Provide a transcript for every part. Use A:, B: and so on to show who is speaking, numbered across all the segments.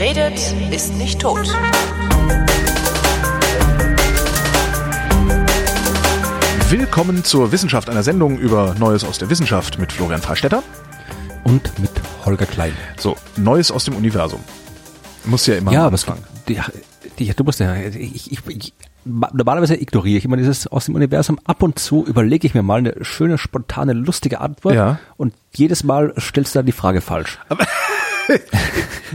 A: Wer redet, ist nicht tot.
B: Willkommen zur Wissenschaft, einer Sendung über Neues aus der Wissenschaft mit Florian Freistetter.
C: Und mit Holger Klein.
B: So, Neues aus dem Universum. Muss ja immer
C: Ja, aber es die, du musst ja, ich, ich, ich, normalerweise ignoriere ich immer dieses aus dem Universum. Ab und zu überlege ich mir mal eine schöne, spontane, lustige Antwort.
B: Ja.
C: Und jedes Mal stellst du dann die Frage falsch.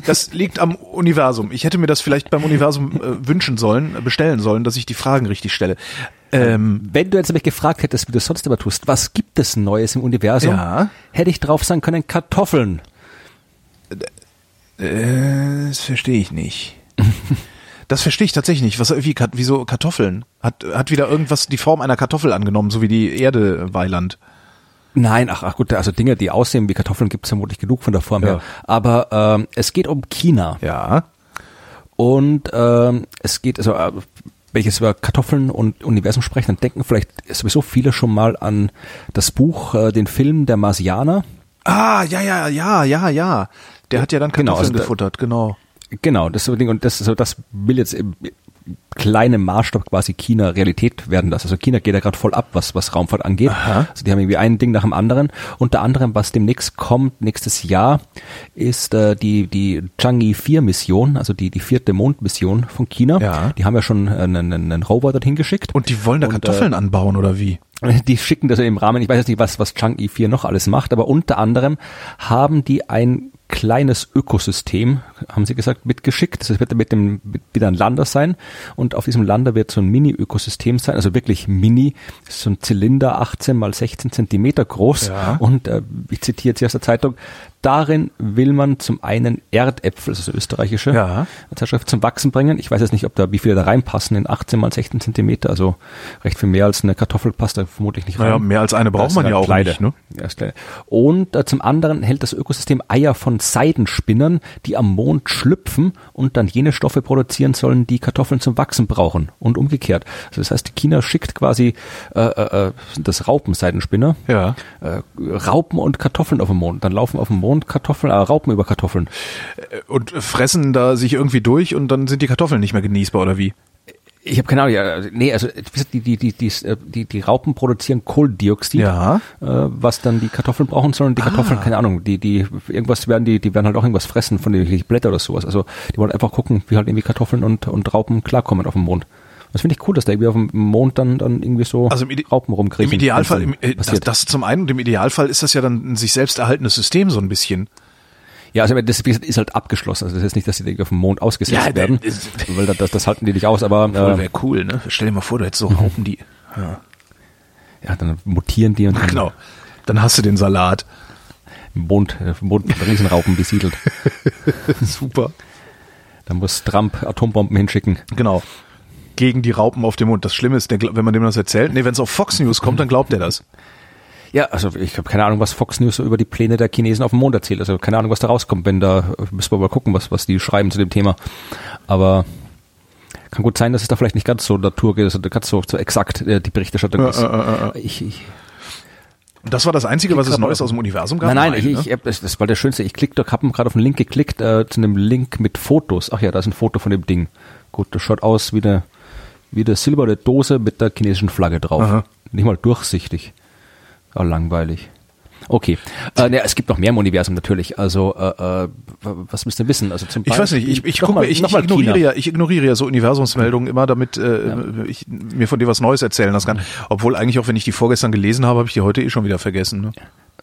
B: Das liegt am Universum. Ich hätte mir das vielleicht beim Universum äh, wünschen sollen, äh, bestellen sollen, dass ich die Fragen richtig stelle. Ähm,
C: Wenn du jetzt nämlich gefragt hättest, wie du es sonst immer tust, was gibt es Neues im Universum,
B: Ja.
C: hätte ich drauf sagen können, Kartoffeln.
B: äh, das verstehe ich nicht. Das verstehe ich tatsächlich nicht. Was, wie, wieso Kartoffeln? Hat, hat wieder irgendwas die Form einer Kartoffel angenommen, so wie die Erde Weiland.
C: Nein, ach, ach gut, also Dinge, die aussehen wie Kartoffeln, gibt es vermutlich genug von der Form
B: Ja.
C: her. Aber ähm, es geht um China.
B: Ja.
C: Und ähm, es geht, also äh, wenn ich jetzt über Kartoffeln und Universum spreche, dann denken vielleicht sowieso viele schon mal an das Buch, äh, den Film Der Marsianer.
B: Ah, ja, ja, ja, ja, ja. Der hat ja dann
C: Genau,
B: Kartoffeln
C: also da-
B: gefuttert, genau.
C: Genau, das so Ding und das so das will jetzt im kleinen Maßstab quasi China Realität werden lassen. Also China geht da gerade voll ab, was was Raumfahrt angeht.
B: Aha.
C: Also die haben irgendwie ein Ding nach dem anderen. Unter anderem, was demnächst kommt nächstes Jahr, ist äh, die die Chang'e 4 Mission, also die die vierte Mondmission von China.
B: Ja.
C: Die haben ja schon einen, einen, einen Rover dorthin geschickt.
B: Und die wollen da
C: Und,
B: Kartoffeln anbauen, oder wie?
C: Die schicken das im Rahmen, ich weiß jetzt nicht, was, was Chang'e 4 noch alles macht, aber unter anderem haben die ein kleines Ökosystem, haben sie gesagt, mitgeschickt. Das wird mit dem mit, wieder ein Lander sein und auf diesem Lander wird so ein Mini-Ökosystem sein, also wirklich mini, so ein Zylinder, 18 mal 16 Zentimeter groß
B: Ja.
C: und äh, ich zitiere jetzt hier aus der Zeitung, darin will man zum einen Erdäpfel, also so österreichische
B: Ja.
C: Zeitschrift zum Wachsen bringen. Ich weiß jetzt nicht, ob da wie viele da reinpassen in 18 mal 16 Zentimeter, also recht viel mehr als eine Kartoffel passt da vermutlich nicht rein.
B: Naja, mehr als eine braucht man ja
C: eine
B: auch
C: kleine.
B: nicht, ne?
C: Ja, ist. Und äh, zum anderen hält das Ökosystem Eier von Seidenspinnern, die am Mond schlüpfen und dann jene Stoffe produzieren sollen, die Kartoffeln zum Wachsen brauchen und umgekehrt. Also das heißt, China schickt quasi äh, äh, äh, das Raupenseidenspinner,
B: Ja.
C: äh, Raupen und Kartoffeln auf dem Mond. Dann laufen auf dem Mond Kartoffeln, äh, Raupen über Kartoffeln.
B: Und fressen da sich irgendwie durch und dann sind die Kartoffeln nicht mehr genießbar, oder wie?
C: Ich habe keine Ahnung, ja, nee, also gesagt, die, die, die, die, äh, die, die Raupen produzieren Kohlendioxid,
B: Ja.
C: äh, was dann die Kartoffeln brauchen sollen. Die Kartoffeln, keine Ahnung, die, die irgendwas werden, die, die werden halt auch irgendwas fressen von den Blätter oder sowas. Also die wollen einfach gucken, wie halt irgendwie Kartoffeln und, und Raupen klarkommen auf dem Mond. Das finde ich cool, dass da irgendwie auf dem Mond dann, dann irgendwie so
B: Also im
C: Raupen rumkriegen.
B: Im Idealfall, im, äh, das, das zum einen und im Idealfall ist das ja dann ein sich selbst erhaltenes System so ein bisschen.
C: Ja, also das ist halt abgeschlossen. Also das ist nicht, dass die auf dem Mond ausgesetzt
B: Ja,
C: werden,
B: das-
C: weil das, das halten die nicht aus, aber
B: Äh, Wäre cool, ne? Stell dir mal vor, du hättest so Raupen, die. Ja.
C: ja, dann mutieren die und dann
B: Genau. Dann hast du den Salat.
C: im Mond, äh, Mond mit Riesenraupen besiedelt.
B: Super.
C: Da muss Trump Atombomben hinschicken.
B: Genau. Gegen die Raupen auf dem Mond. Das Schlimme ist, wenn man dem das erzählt, nee, wenn es auf Fox News kommt, dann glaubt er das.
C: Ja, also ich habe keine Ahnung, was Fox News so über die Pläne der Chinesen auf dem Mond erzählt. Also keine Ahnung, was da rauskommt. Wenn da müssen wir mal gucken, was was die schreiben zu dem Thema. Aber kann gut sein, dass es da vielleicht nicht ganz so naturgeht, also ganz so, so exakt äh, die Berichterstattung
B: Ja,
C: ist.
B: äh, äh, äh.
C: Ich, ich,
B: das war das Einzige, was es Neues aus dem Universum gab?
C: nein, nein, ich,
B: ne?
C: ich, das, war der schönste. Ich klick doch, hab gerade auf einen Link geklickt äh, zu einem Link mit Fotos. Ach ja, da ist ein Foto von dem Ding. Gut, das schaut aus wie eine wie eine silberne Dose mit der chinesischen Flagge drauf.
B: Aha.
C: Nicht mal durchsichtig. Ah, langweilig. Okay. Äh, ne, es gibt noch mehr im Universum natürlich. Also äh, äh, was müsst ihr wissen? Also zum
B: Ich weiß nicht, ich, ich, guck
C: mal-
B: ich, ich, ignoriere
C: China.
B: ja, ich ignoriere ja so Universumsmeldungen immer, damit äh, ich mir von dir was Neues erzählen lassen kann. Obwohl eigentlich auch, wenn ich die vorgestern gelesen habe, habe ich die heute eh schon wieder vergessen. Ne?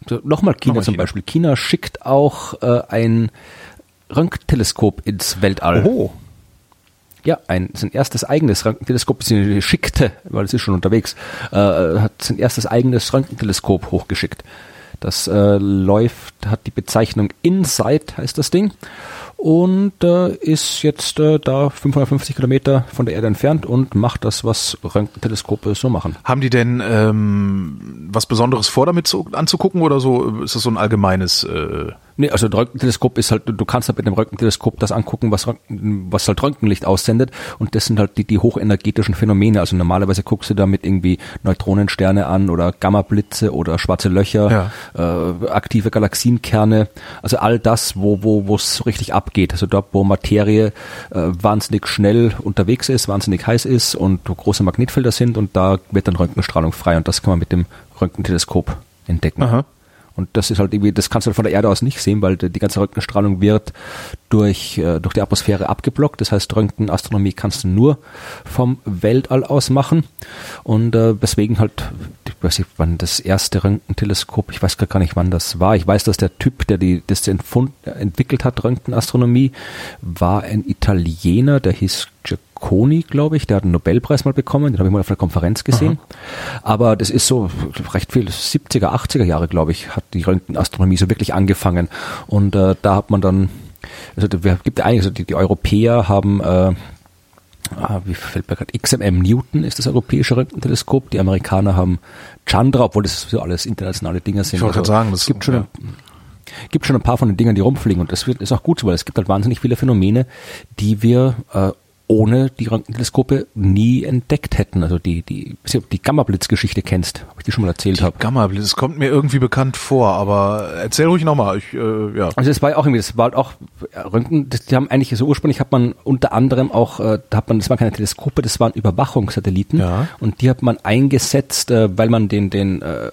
C: So, Nochmal China
B: Nochmal
C: zum
B: China.
C: Beispiel. China schickt auch äh, ein Röntgenteleskop ins Weltall.
B: Oh,
C: Ja, ein, sein erstes eigenes Röntgenteleskop, beziehungsweise schickte, weil es ist schon unterwegs, äh, hat sein erstes eigenes Röntgenteleskop hochgeschickt. Das äh, läuft, hat die Bezeichnung InSight, heißt das Ding. Und äh, ist jetzt äh, da 550 Kilometer von der Erde entfernt und macht das, was Röntgenteleskope so machen.
B: Haben die denn ähm, was Besonderes vor, damit zu, anzugucken oder so? Ist das so ein allgemeines? Äh,
C: Nee, also Röntgenteleskop ist halt, du kannst halt mit einem Röntgenteleskop das angucken, was, was halt Röntgenlicht aussendet und das sind halt die, die hochenergetischen Phänomene. Also normalerweise guckst du damit irgendwie Neutronensterne an oder Gammablitze oder schwarze Löcher, ja. äh, aktive Galaxienkerne, also all das, wo wo wo es richtig abgeht. Also dort, wo Materie äh, wahnsinnig schnell unterwegs ist, wahnsinnig heiß ist und wo große Magnetfelder sind und da wird dann Röntgenstrahlung frei und das kann man mit dem Röntgenteleskop entdecken. Aha. Und das ist halt irgendwie, das kannst du halt von der Erde aus nicht sehen, weil die ganze Röntgenstrahlung wird durch, äh, durch die Atmosphäre abgeblockt. Das heißt, Röntgenastronomie kannst du nur vom Weltall aus machen. Und äh, deswegen halt, ich weiß nicht, wann das erste Röntgenteleskop, ich weiß gar nicht, wann das war. Ich weiß, dass der Typ, der die, das entwickelt hat, Röntgenastronomie, war ein Italiener, der hieß Marconi, glaube ich, der hat einen Nobelpreis mal bekommen, den habe ich mal auf einer Konferenz gesehen. Aha. Aber das ist so recht viel, 70er, 80er Jahre, glaube ich, hat die Röntgenastronomie so wirklich angefangen. Und äh, da hat man dann, also da gibt eigentlich, also die, die Europäer haben äh, ah, wie fällt mir gerade, XMM Newton ist das europäische Röntgenteleskop. Die Amerikaner haben Chandra, obwohl das so alles internationale Dinge sind.
B: Ich wollte also, sagen, das
C: gibt schon, ja. gibt schon ein paar von den Dingern, die rumfliegen und das wird, ist auch gut so, weil es gibt halt wahnsinnig viele Phänomene, die wir äh, ohne die Röntgenteleskope nie entdeckt hätten. Also die, die, die Gamma-Blitz-Geschichte kennst, ob ich die schon mal erzählt habe.
B: Gamma-Blitz, kommt mir irgendwie bekannt vor, aber erzähl ruhig nochmal. Ich, äh, ja.
C: Also das war ja auch irgendwie, das war halt auch Röntgen, das, die haben eigentlich so ursprünglich hat man unter anderem auch, äh, da hat man, das waren keine Teleskope, das waren Überwachungssatelliten ja. und die hat man eingesetzt, äh, weil man den, den äh,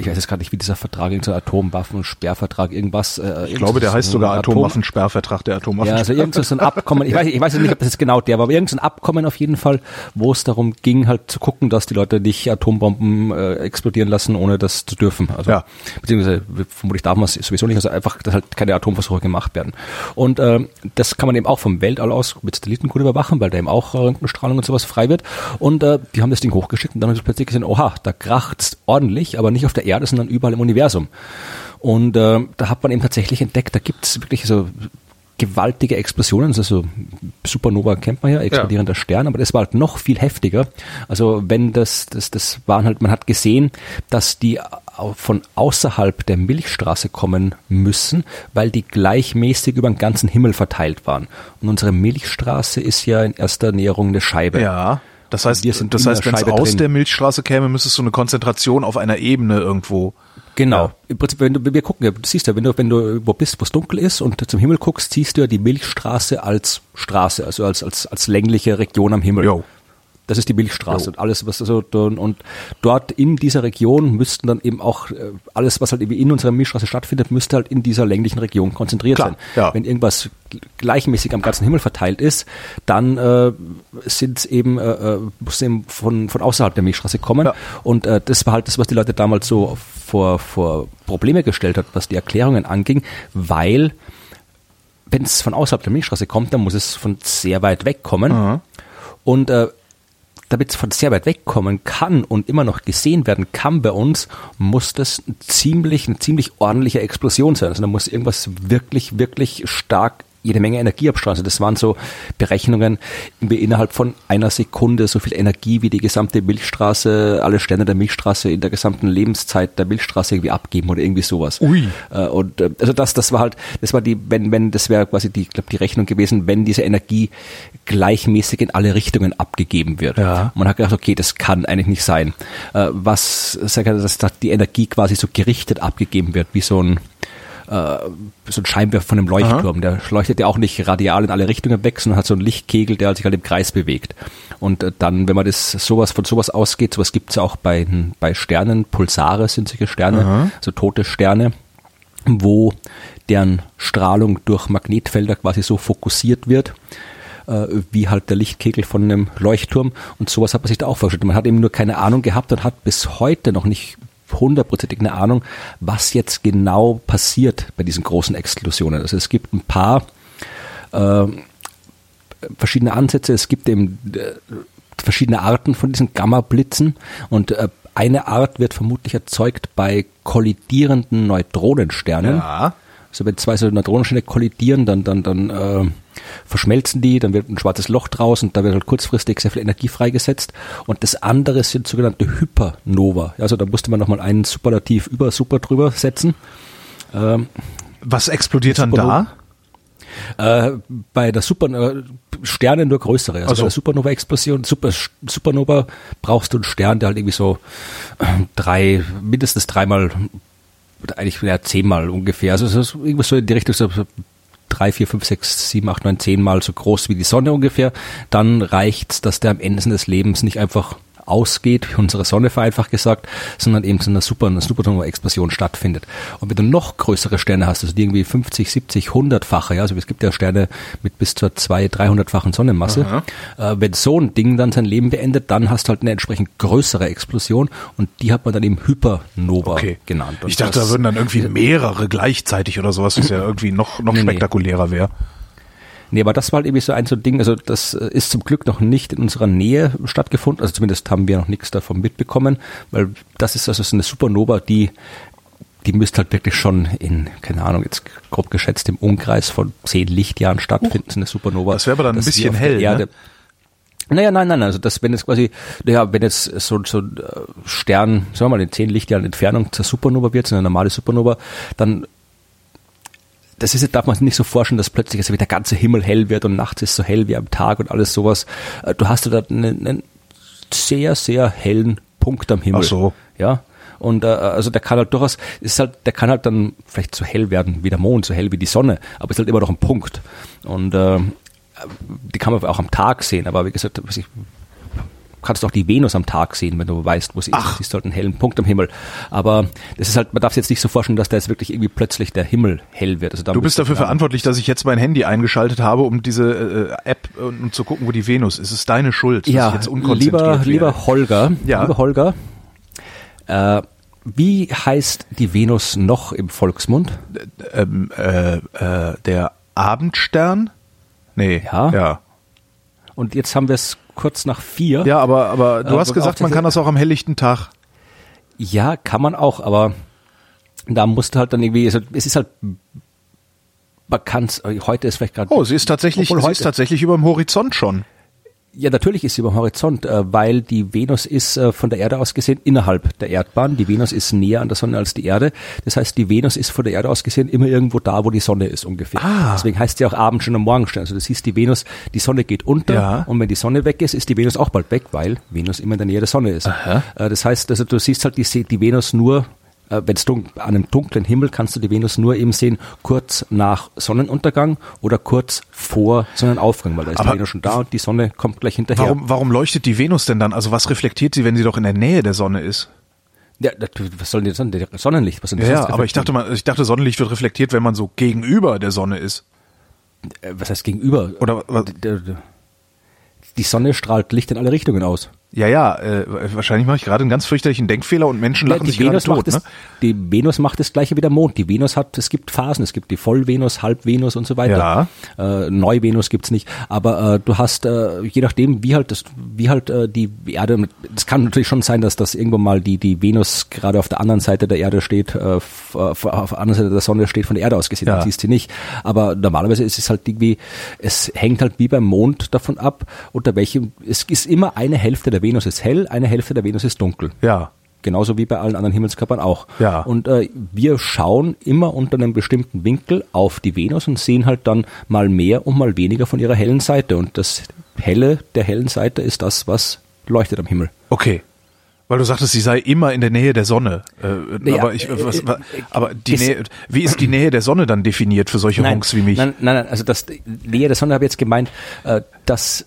C: ich weiß jetzt gerade nicht, wie dieser Vertrag, so Atomwaffensperrvertrag, irgendwas.
B: Äh, ich glaube, der heißt sogar Atomwaffensperrvertrag, der Atomwaffen.
C: Ja, also irgend so ein Abkommen, ich weiß, ich weiß nicht, ob das jetzt genau der war, aber irgendein Abkommen auf jeden Fall, wo es darum ging, halt zu gucken, dass die Leute nicht Atombomben äh, explodieren lassen, ohne das zu dürfen. Also, ja. beziehungsweise vermutlich darf man es sowieso nicht, also einfach, dass halt keine Atomversuche gemacht werden. Und äh, das kann man eben auch vom Weltall aus mit Satelliten gut überwachen, weil da eben auch Röntgenstrahlung und sowas frei wird. Und äh, die haben das Ding hochgeschickt und dann haben sie plötzlich gesehen, oha, da kracht's ordentlich, aber nicht auf der Erde, sondern überall im Universum. Und äh, da hat man eben tatsächlich entdeckt, da gibt es wirklich so gewaltige Explosionen, also Supernova kennt man ja, explodierender ja. Stern, aber das war halt noch viel heftiger. Also wenn das, das, das waren halt, man hat gesehen, dass die von außerhalb der Milchstraße kommen müssen, weil die gleichmäßig über den ganzen Himmel verteilt waren. Und unsere Milchstraße ist ja in erster Näherung eine Scheibe.
B: Ja. Das heißt, das heißt, wenn es aus drin. der Milchstraße käme, müsste es so eine Konzentration auf einer Ebene irgendwo.
C: Genau. Ja. Im Prinzip, wenn du, wir gucken, du siehst ja, wenn du, wenn du wo bist, wo es dunkel ist und zum Himmel guckst, siehst du ja die Milchstraße als Straße, also als, als, als längliche Region am Himmel. Jo. Das ist die Milchstraße jo. und alles, was also und dort in dieser Region müssten dann eben auch äh, alles, was halt irgendwie in unserer Milchstraße stattfindet, müsste halt in dieser länglichen Region konzentriert Klar, sein. Ja. Wenn irgendwas gleichmäßig am ganzen Himmel verteilt ist, dann äh, sind es eben, äh, äh, muss eben von, von außerhalb der Milchstraße kommen. Ja. Und äh, das war halt das, was die Leute damals so vor, vor Probleme gestellt hat, was die Erklärungen anging, weil wenn es von außerhalb der Milchstraße kommt, dann muss es von sehr weit weg kommen. Mhm. Und äh, damit es von sehr weit weg kommen kann und immer noch gesehen werden kann bei uns, muss das ziemlich, eine ziemlich ordentliche Explosion sein. Also da muss irgendwas wirklich, wirklich stark jede Menge Energie abstrahlen. das waren so Berechnungen, wie innerhalb von einer Sekunde so viel Energie wie die gesamte Milchstraße, alle Sterne der Milchstraße in der gesamten Lebenszeit der Milchstraße irgendwie abgeben oder irgendwie sowas. Ui. Äh, und äh, also das, das war halt, das war die, wenn, wenn, das wäre quasi die, glaube die Rechnung gewesen, wenn diese Energie gleichmäßig in alle Richtungen abgegeben wird. Ja. Man hat gedacht, okay, das kann eigentlich nicht sein. Äh, was, sag ich, dass die Energie quasi so gerichtet abgegeben wird, wie so ein äh, so ein Scheinwerfer von einem Leuchtturm. Aha. Der leuchtet ja auch nicht radial in alle Richtungen weg, sondern hat so einen Lichtkegel, der sich halt im Kreis bewegt. Und äh, dann, wenn man das sowas von sowas ausgeht, sowas gibt's ja auch bei, bei Sternen, Pulsare sind solche Sterne, Aha. so tote Sterne, wo deren Strahlung durch Magnetfelder quasi so fokussiert wird, äh, wie halt der Lichtkegel von einem Leuchtturm. Und sowas hat man sich da auch vorgestellt. Man hat eben nur keine Ahnung gehabt und hat bis heute noch nicht hundertprozentig eine Ahnung, was jetzt genau passiert bei diesen großen Explosionen. Also es gibt ein paar äh, verschiedene Ansätze. Es gibt eben äh, verschiedene Arten von diesen Gamma-Blitzen und äh, eine Art wird vermutlich erzeugt bei kollidierenden Neutronensternen. Ja. Also wenn zwei so Neutronensterne kollidieren, dann, dann, dann äh, verschmelzen die, dann wird ein schwarzes Loch draus und da wird halt kurzfristig sehr viel Energie freigesetzt. Und das andere sind sogenannte Hypernova. Also da musste man nochmal einen Superlativ über Super drüber setzen. Ähm,
B: Was explodiert dann
C: Supernova.
B: da?
C: Äh, bei der Super äh, Sterne nur größere. Also
B: Ach so.
C: bei der Supernova-Explosion, Super, Supernova brauchst du einen Stern, der halt irgendwie so äh, drei, mindestens dreimal, eigentlich ja, zehnmal ungefähr. Also so, irgendwas so in die Richtung so drei, vier, fünf, sechs, sieben, acht, neun, zehnmal so groß wie die Sonne ungefähr. Dann reicht's, dass der am Ende seines Lebens nicht einfach ausgeht, wie unsere Sonne vereinfacht gesagt, sondern eben so eine Super, Supernova-Explosion stattfindet. Und wenn du noch größere Sterne hast, also die irgendwie 50, 70, 100-fache, ja, also es gibt ja Sterne mit bis zur 200, 300-fachen Sonnenmasse, äh, wenn so ein Ding dann sein Leben beendet, dann hast du halt eine entsprechend größere Explosion und die hat man dann eben Hypernova
B: Okay.
C: genannt. Und
B: Ich dachte,
C: das-
B: da würden dann irgendwie mehrere gleichzeitig oder sowas, was ja irgendwie noch, noch
C: nee.
B: spektakulärer wäre.
C: Nee, aber das war halt irgendwie so ein so Ding, also das äh, ist zum Glück noch nicht in unserer Nähe stattgefunden, also zumindest haben wir noch nichts davon mitbekommen, weil das ist also so eine Supernova, die die müsste halt wirklich schon in, keine Ahnung, jetzt grob geschätzt im Umkreis von zehn Lichtjahren stattfinden, so eine Supernova.
B: Das wäre aber dann ein bisschen hell, ne?
C: Erde, Naja, nein, nein, also das, wenn jetzt quasi, naja, wenn jetzt so, so ein äh, Stern, sagen wir mal, in zehn Lichtjahren Entfernung zur Supernova wird, so eine normale Supernova, dann das ist, darf man sich nicht so vorstellen, dass plötzlich also wie der ganze Himmel hell wird und nachts ist so hell wie am Tag und alles sowas. Äh, Du hast da einen, einen sehr, sehr hellen Punkt am Himmel.
B: Ach so.
C: Ja. Und äh, also der kann halt durchaus, ist halt, der kann halt dann vielleicht so hell werden wie der Mond, so hell wie die Sonne, aber ist halt immer noch ein Punkt. Und äh, die kann man auch am Tag sehen, aber wie gesagt, kannst du auch die Venus am Tag sehen, wenn du weißt, wo sie
B: Ach.
C: ist. Sie ist halt einen hellen Punkt am Himmel. Aber das ist halt, man darf sich jetzt nicht so vorstellen, dass da jetzt wirklich irgendwie plötzlich der Himmel hell wird. Also
B: Du bist dafür verantwortlich, dass ich jetzt mein Handy eingeschaltet habe, um diese äh, App äh, um zu gucken, wo die Venus ist. Es ist deine Schuld, dass ich
C: Ja,
B: jetzt unkonzentriert
C: lieber,
B: werde.
C: lieber Holger,
B: Ja.
C: lieber Holger, äh, wie heißt die Venus noch im Volksmund?
B: ähm, äh, äh, der Abendstern? Nee,
C: Ja.
B: ja.
C: Und jetzt haben wir es kurz nach vier.
B: Ja, aber, aber du
C: Äh,
B: hast gesagt, man kann das auch am helllichten Tag.
C: Ja, kann man auch, aber da musst du halt dann irgendwie, es ist halt, man kann's, heute ist vielleicht gerade.
B: Oh, sie ist tatsächlich, sie
C: heute-
B: ist tatsächlich über dem Horizont schon.
C: Ja, natürlich ist sie über dem Horizont, äh, weil die Venus ist äh, von der Erde aus gesehen innerhalb der Erdbahn. Die Venus ist näher an der Sonne als die Erde. Das heißt, die Venus ist von der Erde aus gesehen immer irgendwo da, wo die Sonne ist ungefähr.
B: Ah.
C: Deswegen heißt sie auch Abendstern und Morgenstern. Also das hieß die Venus, die Sonne geht unter
B: Ja.
C: und wenn die Sonne weg ist, ist die Venus auch bald weg, weil Venus immer in der Nähe der Sonne ist.
B: Aha.
C: Äh, das heißt, also du siehst halt die, die Venus nur äh, wenn es an einem dunklen Himmel kannst du die Venus nur eben sehen, kurz nach Sonnenuntergang oder kurz vor Sonnenaufgang, weil da ist
B: Aber
C: die Venus schon da und die Sonne kommt gleich hinterher.
B: Warum, warum leuchtet die Venus denn dann? Also was reflektiert sie, wenn sie doch in der Nähe der Sonne ist?
C: Ja, was soll denn sein? Sonnenlicht, was denn
B: Ja, ja aber ich dachte mal, ich dachte, Sonnenlicht wird reflektiert, wenn man so gegenüber der Sonne ist.
C: Äh, was heißt gegenüber?
B: Oder was-
C: Die Sonne strahlt Licht in alle Richtungen aus.
B: Ja, ja, äh, wahrscheinlich mache ich gerade einen ganz fürchterlichen Denkfehler und Menschen lachen
C: die,
B: sich gerade
C: Venus
B: tot.
C: macht
B: Ne?
C: das, die Venus macht das gleiche wie der Mond. Die Venus hat, es gibt Phasen, es gibt die Vollvenus, Halbvenus und so weiter. Äh, Neuvenus gibt's nicht. Aber äh, du hast, äh, je nachdem, wie halt das, wie halt äh, die Erde, es kann natürlich schon sein, dass das irgendwann mal die, die Venus gerade auf der anderen Seite der Erde steht, äh, auf auf der anderen Seite der Sonne steht, von der Erde aus gesehen,
B: Ja.
C: dann siehst du sie nicht. Aber normalerweise ist es halt irgendwie, es hängt halt wie beim Mond davon ab, unter welchem, es ist immer eine Hälfte der Venus ist hell, eine Hälfte der Venus ist dunkel.
B: Ja.
C: Genauso wie bei allen anderen Himmelskörpern auch.
B: Ja.
C: Und äh, wir schauen immer unter einem bestimmten Winkel auf die Venus und sehen halt dann mal mehr und mal weniger von ihrer hellen Seite. Und das Helle der hellen Seite ist das, was leuchtet am Himmel.
B: Okay. Weil du sagtest, sie sei immer in der Nähe der Sonne. Äh,
C: Naja,
B: aber ich, was,
C: äh,
B: wa-
C: äh,
B: aber die
C: das-
B: Nähe, wie ist die Nähe der Sonne dann definiert für solche Honks wie mich?
C: Nein, nein, nein, also das Nähe der Sonne habe ich jetzt gemeint, äh, dass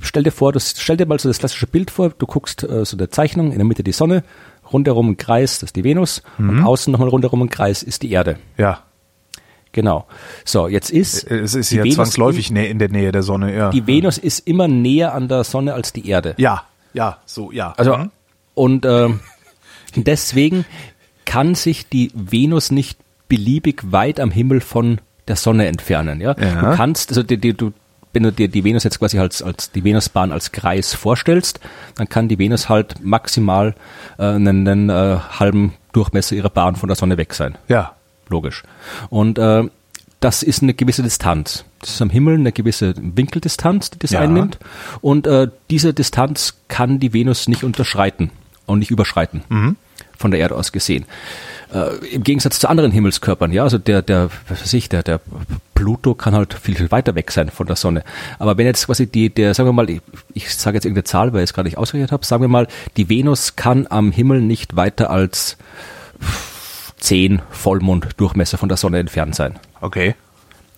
C: stell dir vor, das, stell dir mal so das klassische Bild vor, du guckst äh, so eine Zeichnung, in der Mitte die Sonne, rundherum ein Kreis, das ist die Venus, und
B: Mhm.
C: außen nochmal rundherum ein Kreis ist die Erde.
B: Ja.
C: Genau. So, jetzt ist
B: Äh, Es ist
C: die
B: ja
C: Venus
B: zwangsläufig nä- in der Nähe der Sonne, ja.
C: die Venus ist immer näher an der Sonne als die Erde.
B: ja, ja, so, ja.
C: Also
B: Mhm.
C: und ähm, deswegen kann sich die Venus nicht beliebig weit am Himmel von der Sonne entfernen. Ja,
B: Ja.
C: du kannst also die, die, du wenn du dir die Venus jetzt quasi als, als die Venusbahn als Kreis vorstellst, dann kann die Venus halt maximal äh, einen, einen äh, halben Durchmesser ihrer Bahn von der Sonne weg sein.
B: ja.
C: Logisch. Und äh, das ist eine gewisse Distanz. Das ist am Himmel eine gewisse Winkeldistanz, die das
B: Ja.
C: einnimmt. Und äh, diese Distanz kann die Venus nicht unterschreiten und nicht überschreiten. Von der Erde aus gesehen. Äh, Im Gegensatz zu anderen Himmelskörpern, ja, also der, der, was weiß ich, der, der Pluto kann halt viel, viel weiter weg sein von der Sonne. Aber wenn jetzt quasi die, der, sagen wir mal, ich, ich sage jetzt irgendeine Zahl, weil ich es gerade nicht ausgerechnet habe, sagen wir mal, die Venus kann am Himmel nicht weiter als 10 Vollmonddurchmesser von der Sonne entfernt sein.
B: Okay.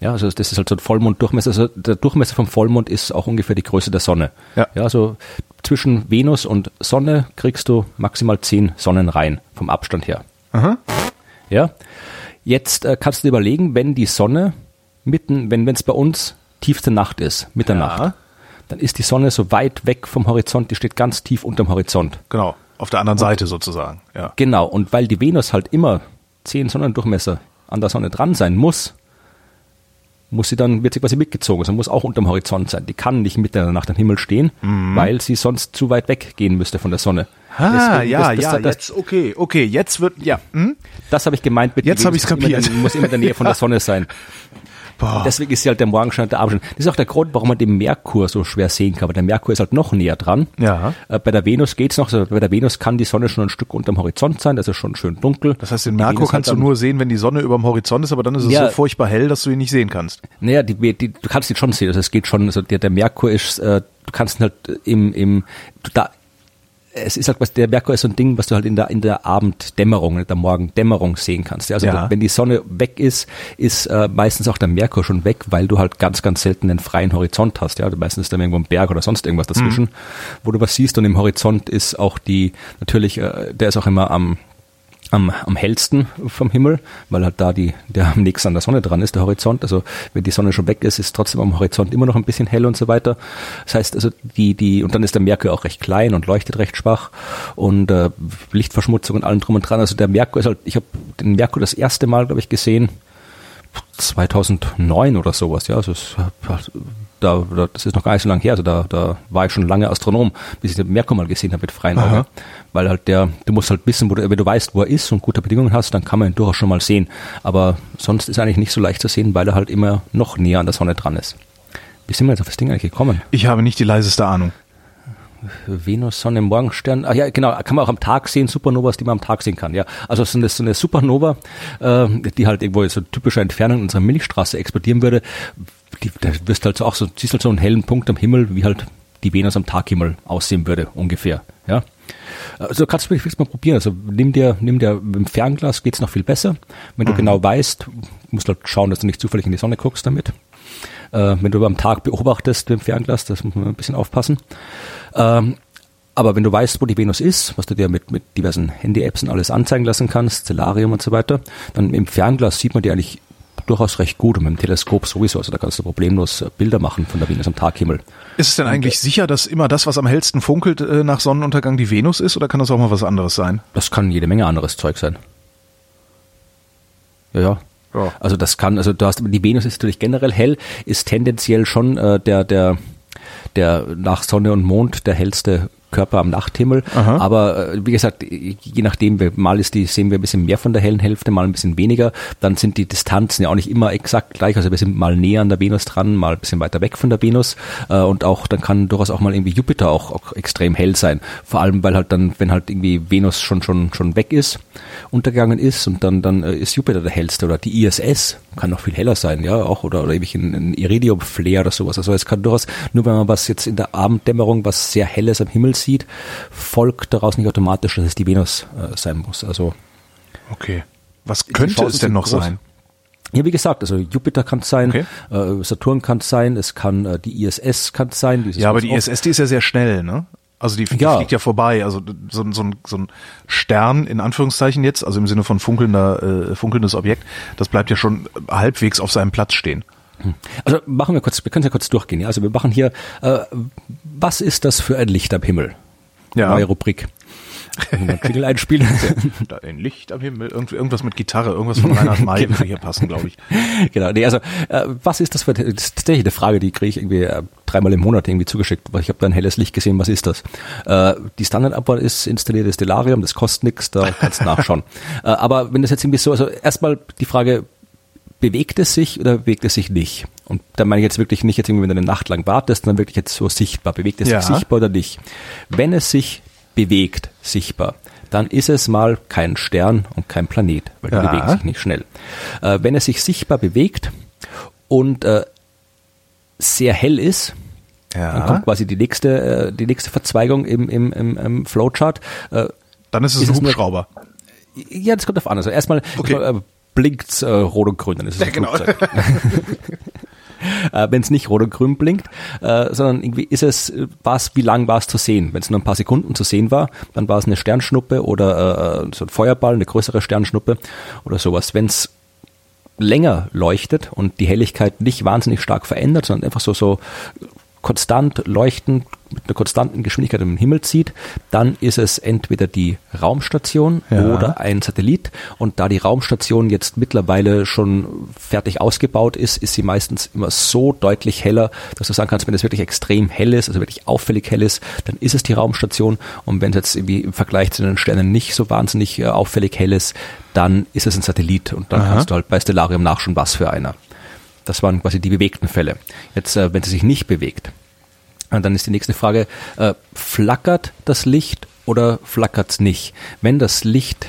C: Ja, also das ist halt so ein Vollmonddurchmesser. Also der Durchmesser vom Vollmond ist auch ungefähr die Größe der Sonne.
B: Ja.
C: ja also zwischen Venus und Sonne kriegst du maximal 10 Sonnenreihen vom Abstand her.
B: Aha.
C: Ja. Jetzt äh, kannst du dir überlegen, wenn die Sonne mitten, wenn es bei uns tiefste Nacht ist, Mitternacht,
B: Ja.
C: dann ist die Sonne so weit weg vom Horizont, die steht ganz tief unterm Horizont.
B: Genau. Auf der anderen Seite sozusagen. Ja.
C: Genau, und weil die Venus halt immer 10 Sonnendurchmesser an der Sonne dran sein muss, muss sie dann, wird sie quasi mitgezogen. Sie muss auch unterm Horizont sein. Die kann nicht mitten in der Nacht am Himmel stehen, weil sie sonst zu weit weggehen müsste von der Sonne.
B: Ah,
C: Deswegen,
B: ja,
C: das- das-
B: ja,
C: das-
B: jetzt, okay, okay, jetzt wird, ja, hm?
C: Das habe ich gemeint mit
B: Jetzt
C: die
B: hab ich's
C: Venus muss immer
B: kapiert.
C: Muss immer in der Nähe von der Sonne sein.
B: Boah.
C: Deswegen ist sie halt der Morgenstern und der Abendstern. Das ist auch der Grund, warum man den Merkur so schwer sehen kann. Aber der Merkur ist halt noch näher dran.
B: Ja.
C: Äh, Bei der Venus geht's noch. Also bei der Venus kann die Sonne schon ein Stück unterm Horizont sein. Das ist schon schön dunkel.
B: Das heißt, den Merkur kannst
C: halt
B: du nur sehen, wenn die Sonne über dem Horizont ist, aber dann ist es
C: Ja.
B: so furchtbar hell, dass du ihn nicht sehen kannst.
C: Naja, die, die, du kannst ihn schon sehen. Also es geht schon. Also der, der Merkur ist, äh, du kannst ihn halt im, im, da, es ist halt was, der Merkur ist so ein Ding, was du halt in der, in der Abenddämmerung, in der Morgendämmerung sehen kannst. Also
B: Ja.
C: wenn die Sonne weg ist, ist äh, meistens auch der Merkur schon weg, weil du halt ganz, ganz selten einen freien Horizont hast. Ja, meistens ist da irgendwo ein Berg oder sonst irgendwas dazwischen, wo du was siehst und im Horizont ist auch die, natürlich, äh, der ist auch immer am, am, am hellsten vom Himmel, weil halt da die, der am nächsten an der Sonne dran ist, der Horizont. Also wenn die Sonne schon weg ist, ist trotzdem am Horizont immer noch ein bisschen hell und so weiter. Das heißt also die, die, und dann ist der Merkur auch recht klein und leuchtet recht schwach und äh, Lichtverschmutzung und allem drum und dran. Also der Merkur ist halt, ich habe den Merkur das erste Mal, glaube ich, gesehen, 2009 oder sowas, ja, also es, da, da, das ist noch gar nicht so lange her, also da, da war ich schon lange Astronom, bis ich den Merkur mal gesehen habe mit freien Augen,
B: Aha.
C: weil halt der, du musst halt wissen, wo du, wenn du weißt, wo er ist und gute Bedingungen hast, dann kann man ihn durchaus schon mal sehen, aber sonst ist er eigentlich nicht so leicht zu sehen, weil er halt immer noch näher an der Sonne dran ist. Wie sind wir jetzt auf das Ding eigentlich gekommen?
B: Ich habe nicht die leiseste Ahnung.
C: Venus, Sonne, Morgenstern. Ah ja, genau, kann man auch am Tag sehen, Supernovas, die man am Tag sehen kann. Ja, also so eine, so eine Supernova, äh, die halt irgendwo so typischer Entfernung in unserer Milchstraße explodieren würde, die, da wirst du halt so auch so, siehst halt so einen hellen Punkt am Himmel, wie halt die Venus am Taghimmel aussehen würde, ungefähr. Ja. Also kannst du wirklich mal probieren. Also nimm dir, nimm dir mit dem Fernglas geht's noch viel besser. Wenn du genau weißt, musst du halt schauen, dass du nicht zufällig in die Sonne guckst damit. Äh, wenn du am Tag beobachtest mit dem Fernglas, das muss man ein bisschen aufpassen. Ähm, aber wenn du weißt, wo die Venus ist, was du dir mit, mit diversen Handy-Apps und alles anzeigen lassen kannst, Stellarium und so weiter, dann im Fernglas sieht man die eigentlich durchaus recht gut und mit dem Teleskop sowieso. Also da kannst du problemlos äh, Bilder machen von der Venus am Taghimmel.
B: Ist es denn eigentlich sicher, dass immer das, was am hellsten funkelt äh, nach Sonnenuntergang, die Venus ist, oder kann das auch mal was anderes sein?
C: Das kann jede Menge anderes Zeug sein. Ja, ja.
B: Ja.
C: Also das kann, also du hast, die Venus ist natürlich generell hell, ist tendenziell schon äh, der, der, der nach Sonne und Mond der hellste Körper am Nachthimmel.
B: Aha.
C: Aber äh, wie gesagt, je nachdem, mal ist die, sehen wir ein bisschen mehr von der hellen Hälfte, mal ein bisschen weniger. Dann sind die Distanzen ja auch nicht immer exakt gleich. Also wir sind mal näher an der Venus dran, mal ein bisschen weiter weg von der Venus. Äh, und auch, dann kann durchaus auch mal irgendwie Jupiter auch, auch extrem hell sein. Vor allem, weil halt dann, wenn halt irgendwie Venus schon, schon, schon weg ist, untergegangen ist und dann, dann äh, ist Jupiter der hellste oder die ISS kann noch viel heller sein, ja, auch oder, oder ewig ein, ein Iridium-Flare oder sowas. Also es kann durchaus, nur wenn man was jetzt in der Abenddämmerung was sehr helles am Himmel sieht, folgt daraus nicht automatisch, dass es die Venus äh, sein muss. Also
B: Okay. Was könnte es denn noch
C: groß.
B: sein?
C: ja, wie gesagt, also Jupiter kann es sein,
B: Okay.
C: äh, Saturn kann es sein, es kann äh, die ISS kann es sein.
B: Ja, aber die
C: auch-
B: ISS, die ist ja sehr schnell, ne? Also die, die
C: Ja.
B: fliegt ja vorbei. Also so, ein- so, ein, so ein Stern in Anführungszeichen jetzt, also im Sinne von funkelnder, äh, funkelndes Objekt, das bleibt ja schon halbwegs auf seinem Platz stehen.
C: Also machen wir kurz, wir können ja kurz durchgehen. Ja? Also wir machen hier, äh, was ist das für ein Licht am Himmel?
B: Ja.
C: Neue Rubrik. Jingle einspielen.
B: Ein Licht am Himmel, irgend- irgendwas mit Gitarre, irgendwas von Reinhard May würde hier passen, glaube ich.
C: genau. Nee, also äh, was ist das für das ist tatsächlich eine Frage, die kriege ich irgendwie äh, dreimal im Monat irgendwie zugeschickt, weil ich habe da ein helles Licht gesehen, was ist das? Äh, die Standardabwahl ist installierte Stellarium, das kostet nichts, da kannst du nachschauen. äh, aber wenn das jetzt irgendwie so, also erstmal die Frage, bewegt es sich oder bewegt es sich nicht? Und da meine ich jetzt wirklich nicht jetzt irgendwie, wenn du eine Nacht lang wartest, sondern wirklich jetzt so sichtbar. Bewegt es
B: Ja.
C: sich sichtbar oder nicht? Wenn es sich bewegt, sichtbar, dann ist es mal kein Stern und kein Planet, weil die
B: Ja.
C: bewegen sich nicht schnell. Äh, wenn es sich sichtbar bewegt und äh, sehr hell ist, dann kommt quasi die nächste, äh, die nächste Verzweigung im, im, im, im Flowchart. Äh,
B: Dann ist es
C: Ist
B: ein
C: es nur-
B: Hubschrauber.
C: ja, das kommt auf an. Also erstmal
B: Okay.
C: Blinkt's äh, rot und grün, dann ist es
B: Ja,
C: ein
B: genau.
C: Äh, Wenn es nicht rot und grün blinkt, äh, sondern irgendwie ist es, äh, war's, wie lang war es zu sehen? Wenn es nur ein paar Sekunden zu sehen war, dann war es eine Sternschnuppe oder äh, so ein Feuerball, eine größere Sternschnuppe oder sowas. Wenn es länger leuchtet und die Helligkeit nicht wahnsinnig stark verändert, sondern einfach so, so konstant leuchten mit einer konstanten Geschwindigkeit im Himmel zieht, dann ist es entweder die Raumstation
B: Ja.
C: oder ein Satellit. Und da die Raumstation jetzt mittlerweile schon fertig ausgebaut ist, ist sie meistens immer so deutlich heller, dass du sagen kannst, wenn es wirklich extrem hell ist, also wirklich auffällig hell ist, dann ist es die Raumstation. Und wenn es jetzt irgendwie im Vergleich zu den Sternen nicht so wahnsinnig äh, auffällig hell ist, dann ist es ein Satellit. Und dann
B: Aha.
C: kannst du halt bei Stellarium nachschauen, was für einer. Das waren quasi die bewegten Fälle. Jetzt, äh, wenn sie sich nicht bewegt, dann ist die nächste Frage, äh, flackert das Licht oder flackert's nicht? Wenn das Licht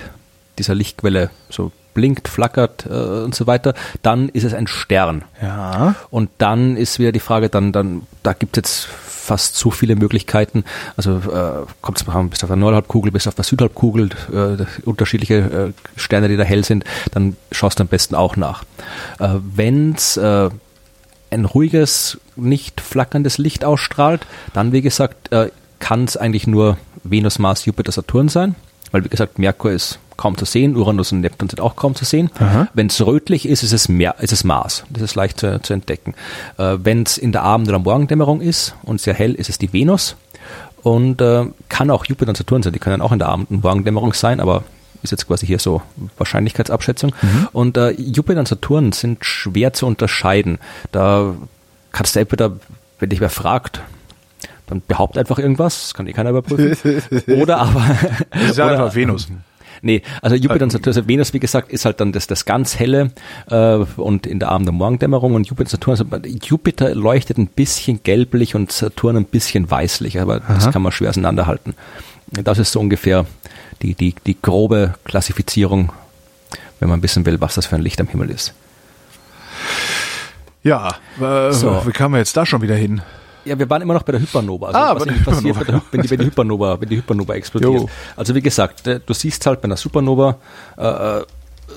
C: dieser Lichtquelle so blinkt, flackert äh, und so weiter, dann ist es ein Stern.
B: Ja.
C: Und dann ist wieder die Frage, dann, dann, da gibt es jetzt fast zu viele Möglichkeiten. Also äh, kommt es bis auf der Nordhalbkugel, bis auf der Südhalbkugel, äh, unterschiedliche äh, Sterne, die da hell sind, dann schaust du am besten auch nach. Äh, Wenn es äh, ein ruhiges, nicht flackerndes Licht ausstrahlt, dann wie gesagt, äh, kann es eigentlich nur Venus, Mars, Jupiter, Saturn sein, weil wie gesagt, Merkur ist kaum zu sehen, Uranus und Neptun sind auch kaum zu sehen. Wenn es rötlich ist, ist es, Mer ist es Mars. Das ist leicht zu, zu entdecken. Äh, Wenn es in der Abend- oder Morgendämmerung ist und sehr hell, ist es die Venus. Und äh, kann auch Jupiter und Saturn sein. Die können auch in der Abend- und Morgendämmerung sein, aber ist jetzt quasi hier so Wahrscheinlichkeitsabschätzung. Und äh, Jupiter und Saturn sind schwer zu unterscheiden. Da kannst du entweder, wenn dich wer fragt, dann behaupt einfach irgendwas, das kann eh keiner überprüfen. Oder aber
B: Das ist
C: oder-
B: einfach Venus.
C: Nee, also Jupiter und Saturn, also Venus, wie gesagt, ist halt dann das, das ganz helle äh, und in der Abend- und Morgendämmerung und Jupiter und Saturn, also Jupiter leuchtet ein bisschen gelblich und Saturn ein bisschen weißlich, aber das kann man schwer auseinanderhalten. Das ist so ungefähr die, die, die grobe Klassifizierung, wenn man wissen will, was das für ein Licht am Himmel ist.
B: Ja, äh,
C: So.
B: wie kamen wir jetzt da schon wieder hin?
C: Ja, wir waren immer noch bei der Hypernova. Also
B: Ah,
C: was eigentlich passiert, der, wenn, die, wenn, die Hypernova, wenn die Hypernova explodiert.
B: Jo.
C: Also wie gesagt, äh, du siehst halt bei einer Supernova, äh, äh,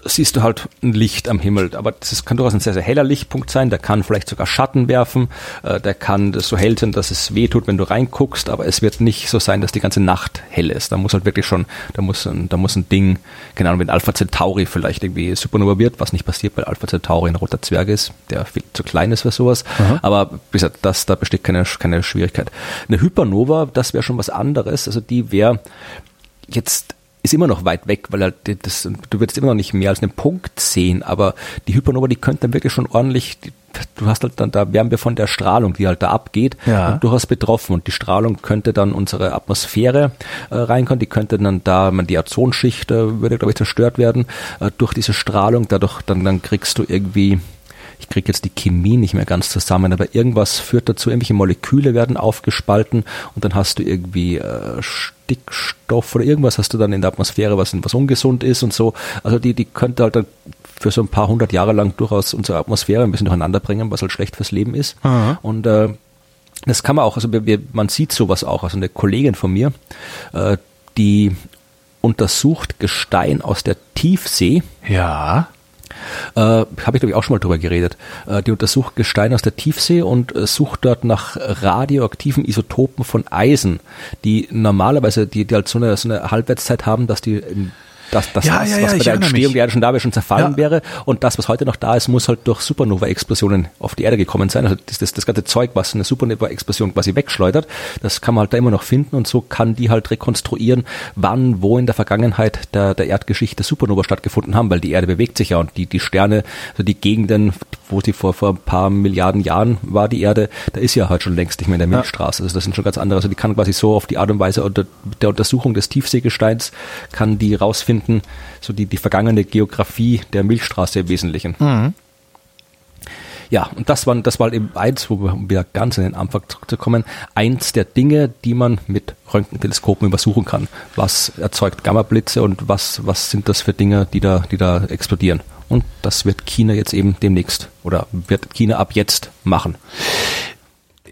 C: siehst du halt ein Licht am Himmel. Aber das ist, kann durchaus ein sehr, sehr heller Lichtpunkt sein. Der kann vielleicht sogar Schatten werfen. Äh, der kann so hell sein, dass es weh tut, wenn du reinguckst. Aber es wird nicht so sein, dass die ganze Nacht hell ist. Da muss halt wirklich schon, da muss ein, da muss ein Ding, genau, wenn Alpha Centauri vielleicht irgendwie Supernova wird, was nicht passiert, weil Alpha Centauri ein roter Zwerg ist, der viel zu klein ist für sowas. Aber wie gesagt, das, da besteht keine, keine Schwierigkeit. Eine Hypernova, das wäre schon was anderes. Also die wäre jetzt ist immer noch weit weg, weil die- das, du würdest immer noch nicht mehr als einen Punkt sehen, aber die Hypernova, die könnte dann wirklich schon ordentlich, die, du hast halt dann, da wären wir von der Strahlung, die halt da abgeht,
B: Ja.
C: durchaus betroffen und die Strahlung könnte dann unsere Atmosphäre äh, reinkommen, die könnte dann da, man die Ozonschicht äh, würde glaube ich zerstört werden äh, durch diese Strahlung, dadurch dann, dann kriegst du irgendwie ich kriege jetzt die Chemie nicht mehr ganz zusammen, aber irgendwas führt dazu, irgendwelche Moleküle werden aufgespalten und dann hast du irgendwie äh, Stickstoff oder irgendwas hast du dann in der Atmosphäre, was, was ungesund ist und so. Also die, die könnte halt dann für so ein paar hundert Jahre lang durchaus unsere Atmosphäre ein bisschen durcheinander bringen, was halt schlecht fürs Leben ist.
B: Aha.
C: Und äh, das kann man auch, also wir, wir, man sieht sowas auch. Also eine Kollegin von mir, äh, die untersucht Gestein aus der Tiefsee.
B: Ja.
C: Äh, Habe ich, glaube ich, auch schon mal drüber geredet. Äh, die untersucht Gestein aus der Tiefsee und äh, sucht dort nach radioaktiven Isotopen von Eisen, die normalerweise, die, die halt so eine, so eine Halbwertszeit haben, dass die in dass das,
B: Ja,
C: was,
B: ja,
C: was
B: ja,
C: bei
B: ich
C: der Entstehung
B: mich.
C: der Erde schon da wäre, schon zerfallen wäre. Und das, was heute noch da ist, muss halt durch Supernova-Explosionen auf die Erde gekommen sein. Also das, das, das ganze Zeug, was eine Supernova-Explosion quasi wegschleudert, das kann man halt da immer noch finden und so kann die halt rekonstruieren, wann, wo in der Vergangenheit der, der Erdgeschichte Supernova stattgefunden haben, weil die Erde bewegt sich ja und die, die Sterne, also die Gegenden, wo sie vor, vor ein paar Milliarden Jahren war, die Erde, da ist ja halt schon längst nicht mehr in der Milchstraße. Also das sind schon ganz andere. Also die kann quasi so auf die Art und Weise unter der Untersuchung des Tiefseegesteins kann die rausfinden, so die, die vergangene Geografie der Milchstraße im Wesentlichen. Ja, und das war, das war halt eben eins, wo wir, wieder ganz in den Anfang zurückzukommen, eins der Dinge, die man mit Röntgenteleskopen übersuchen kann. Was erzeugt Gammablitze und was, was sind das für Dinge, die da, die da explodieren? Und das wird China jetzt eben demnächst oder wird China ab jetzt machen.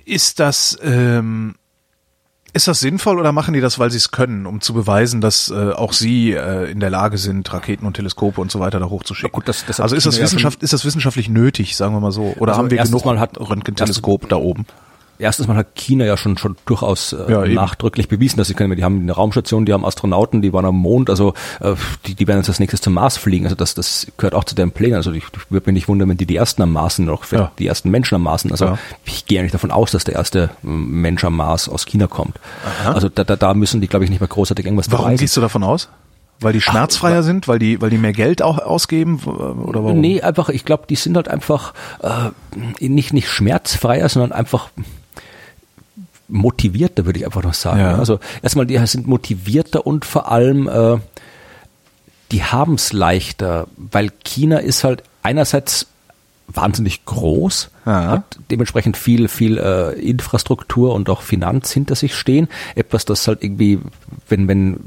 B: Ist das, ähm, ist das sinnvoll oder machen die das, weil sie es können, um zu beweisen, dass äh, auch sie äh, in der Lage sind, Raketen und Teleskope und so weiter da hochzuschicken?
C: Ja gut, das- das
B: also ist das, Wissenschaft, ist das wissenschaftlich nötig, sagen wir mal so? Oder
C: Also
B: haben wir genug
C: mal hat-
B: Röntgenteleskop da oben?
C: Erstens mal hat China ja schon schon durchaus äh,
B: Ja, eben.
C: nachdrücklich bewiesen, dass sie können. Die haben eine Raumstation, die haben Astronauten, die waren am Mond, also äh, die, die werden jetzt als nächstes zum Mars fliegen. Also das, das gehört auch zu deren Plänen. Also ich, ich würde mich nicht wundern, wenn die die ersten am Mars sind, noch
B: Ja.
C: die ersten Menschen am Mars sind. Also
B: Ja.
C: ich gehe eigentlich davon aus, dass der erste Mensch am Mars aus China kommt. Also da, da, da müssen die, glaube ich, nicht mehr großartig irgendwas
B: Warum
C: beweisen.
B: gehst du davon aus? Weil die schmerzfreier sind, weil die, weil die mehr Geld auch ausgeben oder warum?
C: Nee, einfach, ich glaube, die sind halt einfach äh, nicht, nicht schmerzfreier, sondern einfach motivierter, würde ich einfach noch sagen.
B: Ja.
C: Also erstmal, die sind motivierter und vor allem, äh, die haben es leichter, weil China ist halt einerseits wahnsinnig groß,
B: Ja.
C: hat dementsprechend viel, viel äh, Infrastruktur und auch Finanz hinter sich stehen. Etwas, das halt irgendwie, wenn, wenn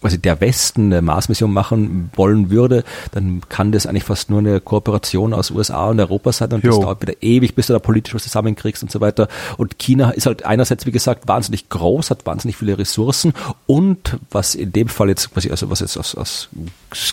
C: quasi der Westen eine Marsmission machen wollen würde, dann kann das eigentlich fast nur eine Kooperation aus USA und Europa sein und das
B: Jo.
C: dauert wieder ewig, bis du da politisch was zusammenkriegst und so weiter. Und China ist halt einerseits, wie gesagt, wahnsinnig groß, hat wahnsinnig viele Ressourcen und was in dem Fall jetzt quasi, also was jetzt aus, aus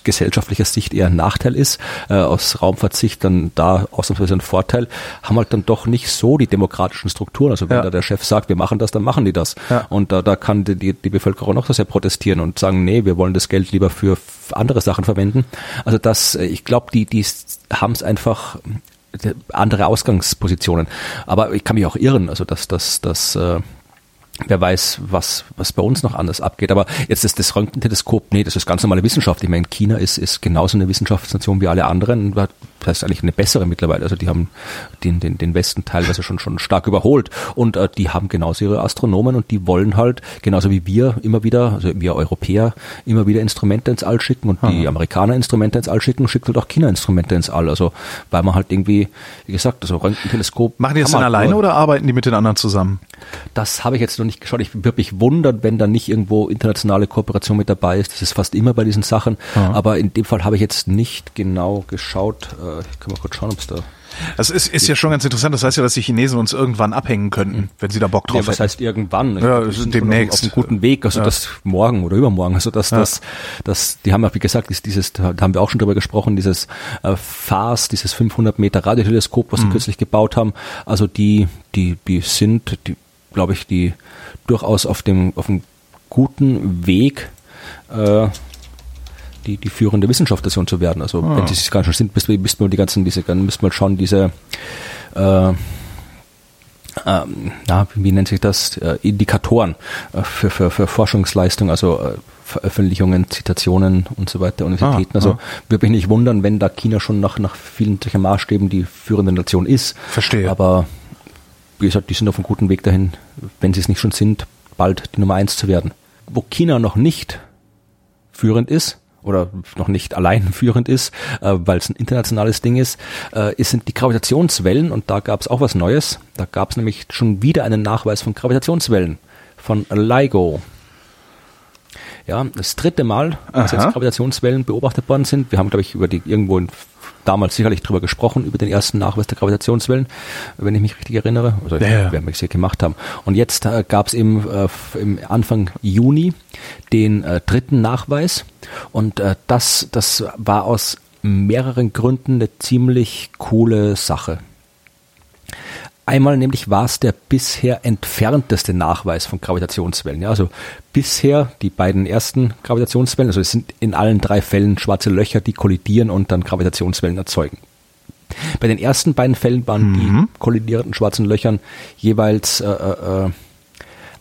C: gesellschaftlicher Sicht eher ein Nachteil ist, äh, aus Raumfahrtsicht dann da ausnahmsweise ein Vorteil, haben halt dann doch nicht so die demokratischen Strukturen. Also wenn
B: Ja.
C: da der Chef sagt, wir machen das, dann machen die das.
B: Ja.
C: Und da, da kann die, die, die Bevölkerung auch sehr protestieren und sagen, nee, wir wollen das Geld lieber für andere Sachen verwenden. Also das, äh, ich glaube, die, die haben es einfach äh, andere Ausgangspositionen. Aber ich kann mich auch irren, also dass das, das, äh, Wer weiß, was, was bei uns noch anders abgeht. Aber jetzt ist das Röntgenteleskop, nee, das ist ganz normale Wissenschaft. Ich meine, China ist, ist genauso eine Wissenschaftsnation wie alle anderen. Das heißt eigentlich eine bessere mittlerweile. Also die haben den, den, den Westen teilweise schon, schon stark überholt. Und äh, die haben genauso ihre Astronomen und die wollen halt, genauso wie wir immer wieder, also wir Europäer, immer wieder Instrumente ins All schicken und die Amerikaner Instrumente ins All schicken, schickt halt auch China Instrumente ins All. Also weil man halt irgendwie, wie gesagt, also Röntgenteleskop.
B: Machen die das dann alleine oder arbeiten die mit den anderen zusammen?
C: das habe ich jetzt noch nicht geschaut. Ich würde mich wundern, wenn da nicht irgendwo internationale Kooperation mit dabei ist. Das ist fast immer bei diesen Sachen. Aber in dem Fall habe ich jetzt nicht genau geschaut. Äh, Ich kann mal kurz schauen, ob es da.
B: Das ist, ist ja schon ganz interessant. Das heißt ja, dass die Chinesen uns irgendwann abhängen könnten, wenn sie da Bock drauf
C: Nee, was
B: hätten.
C: heißt irgendwann? Ich
B: Ja,
C: glaube, sind
B: demnächst.
C: Auf, einem guten Weg. Also
B: Ja.
C: das morgen oder übermorgen. Also das, das, das, die haben ja, wie gesagt, ist dieses, da haben wir auch schon drüber gesprochen, dieses äh, FAST, dieses 500 Meter Radioteleskop, was sie
B: Mhm.
C: kürzlich gebaut haben. Also die, die, die sind, die, glaube ich, die durchaus auf dem, auf dem guten Weg, äh, die, die führende Wissenschaftsstation zu werden. Also
B: Ah.
C: wenn sie es gar schon sind, müssen wir, die ganzen, diese, dann müssen wir schauen, diese äh, ähm, na, wie nennt sich das, äh, Indikatoren äh, für, für, für Forschungsleistung, also äh, Veröffentlichungen, Zitationen und so weiter, Universitäten.
B: Ah,
C: also
B: ah.
C: würde mich nicht wundern, wenn da China schon nach, nach vielen solcher Maßstäben die führende Nation ist.
B: Verstehe.
C: Aber wie gesagt, die sind auf einem guten Weg dahin, wenn sie es nicht schon sind, bald die Nummer eins zu werden. Wo China noch nicht führend ist oder noch nicht allein führend ist, äh, weil es ein internationales Ding ist, äh, ist, sind die Gravitationswellen und da gab es auch was Neues. Da gab es nämlich schon wieder einen Nachweis von Gravitationswellen von LIGO. Ja, das dritte Mal, dass
B: Aha.
C: jetzt Gravitationswellen beobachtet worden sind. Wir haben, glaube ich, über die irgendwo in, damals sicherlich drüber gesprochen, über den ersten Nachweis der Gravitationswellen, wenn ich mich richtig erinnere. Also
B: Ja,
C: werden wir es gemacht haben. Und jetzt äh, gab es im, äh, im Anfang Juni den äh, dritten Nachweis. Und äh, das, das war aus mehreren Gründen eine ziemlich coole Sache. Einmal nämlich war es der bisher entfernteste Nachweis von Gravitationswellen. Ja, also bisher die beiden ersten Gravitationswellen, also es sind in allen drei Fällen schwarze Löcher, die kollidieren und dann Gravitationswellen erzeugen. Bei den ersten beiden Fällen waren die kollidierenden schwarzen Löchern jeweils äh, äh,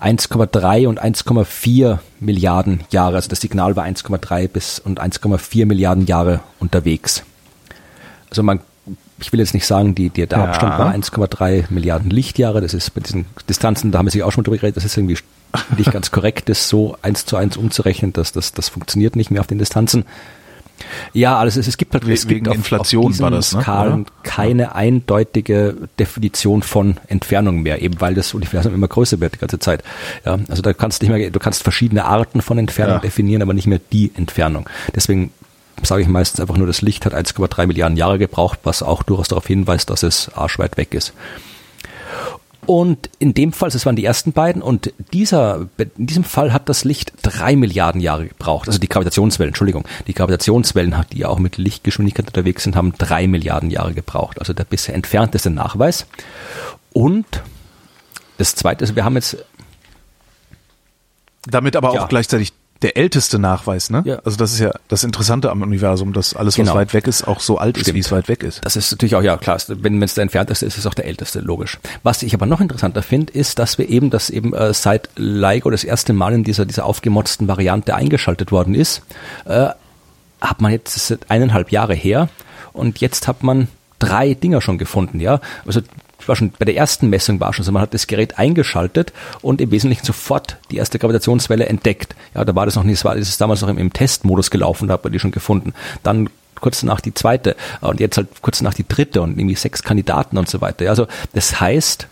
C: 1,3 und 1,4 Milliarden Jahre. Also das Signal war 1,3 bis und 1,4 Milliarden Jahre unterwegs. Also man, ich will jetzt nicht sagen, die, die, der
B: Ja.
C: Abstand war 1,3 Milliarden Lichtjahre. Das ist bei diesen Distanzen, da haben wir sich auch schon drüber geredet, das ist irgendwie nicht ganz korrekt, das so eins zu eins umzurechnen. Das, das, das funktioniert nicht mehr auf den Distanzen. Ja, also es, es gibt halt es gibt
B: Inflation
C: auf diesen
B: war das, ne?
C: Skalen
B: Ja.
C: keine eindeutige Definition von Entfernung mehr, eben weil das Universum immer größer wird die ganze Zeit. Ja, also da kannst du nicht mehr, du kannst verschiedene Arten von Entfernung
B: Ja.
C: definieren, aber nicht mehr die Entfernung. Deswegen sage ich meistens einfach nur, das Licht hat 1,3 Milliarden Jahre gebraucht, was auch durchaus darauf hinweist, dass es arschweit weg ist. Und in dem Fall, das waren die ersten beiden, und dieser, in diesem Fall hat das Licht drei Milliarden Jahre gebraucht. Also die Gravitationswellen, Entschuldigung. Die Gravitationswellen, die ja auch mit Lichtgeschwindigkeit unterwegs sind, haben drei Milliarden Jahre gebraucht. Also der bisher entfernteste Nachweis. Und das zweite ist, wir haben jetzt
B: Damit aber
C: Ja.
B: auch gleichzeitig der älteste Nachweis, ne?
C: Ja.
B: Also das ist ja das Interessante am Universum, dass alles, was
C: Genau.
B: weit weg ist, auch so alt ist,
C: Stimmt.
B: wie es weit weg ist.
C: Das ist natürlich auch, ja klar, wenn es der entfernteste ist, ist es auch der älteste, logisch. Was ich aber noch interessanter finde, ist, dass wir eben, dass eben äh, seit LIGO das erste Mal in dieser, dieser aufgemotzten Variante eingeschaltet worden ist, äh, hat man jetzt, das ist eineinhalb Jahre her, und jetzt hat man drei Dinger schon gefunden, ja. Also war schon bei der ersten Messung war schon so, man hat das Gerät eingeschaltet und im Wesentlichen sofort die erste Gravitationswelle entdeckt. Ja, da war das noch nicht, das war das ist damals noch im, im Testmodus gelaufen, da hat man die schon gefunden. Dann kurz danach die zweite und jetzt halt kurz danach die dritte und irgendwie sechs Kandidaten und so weiter. Also das heißt,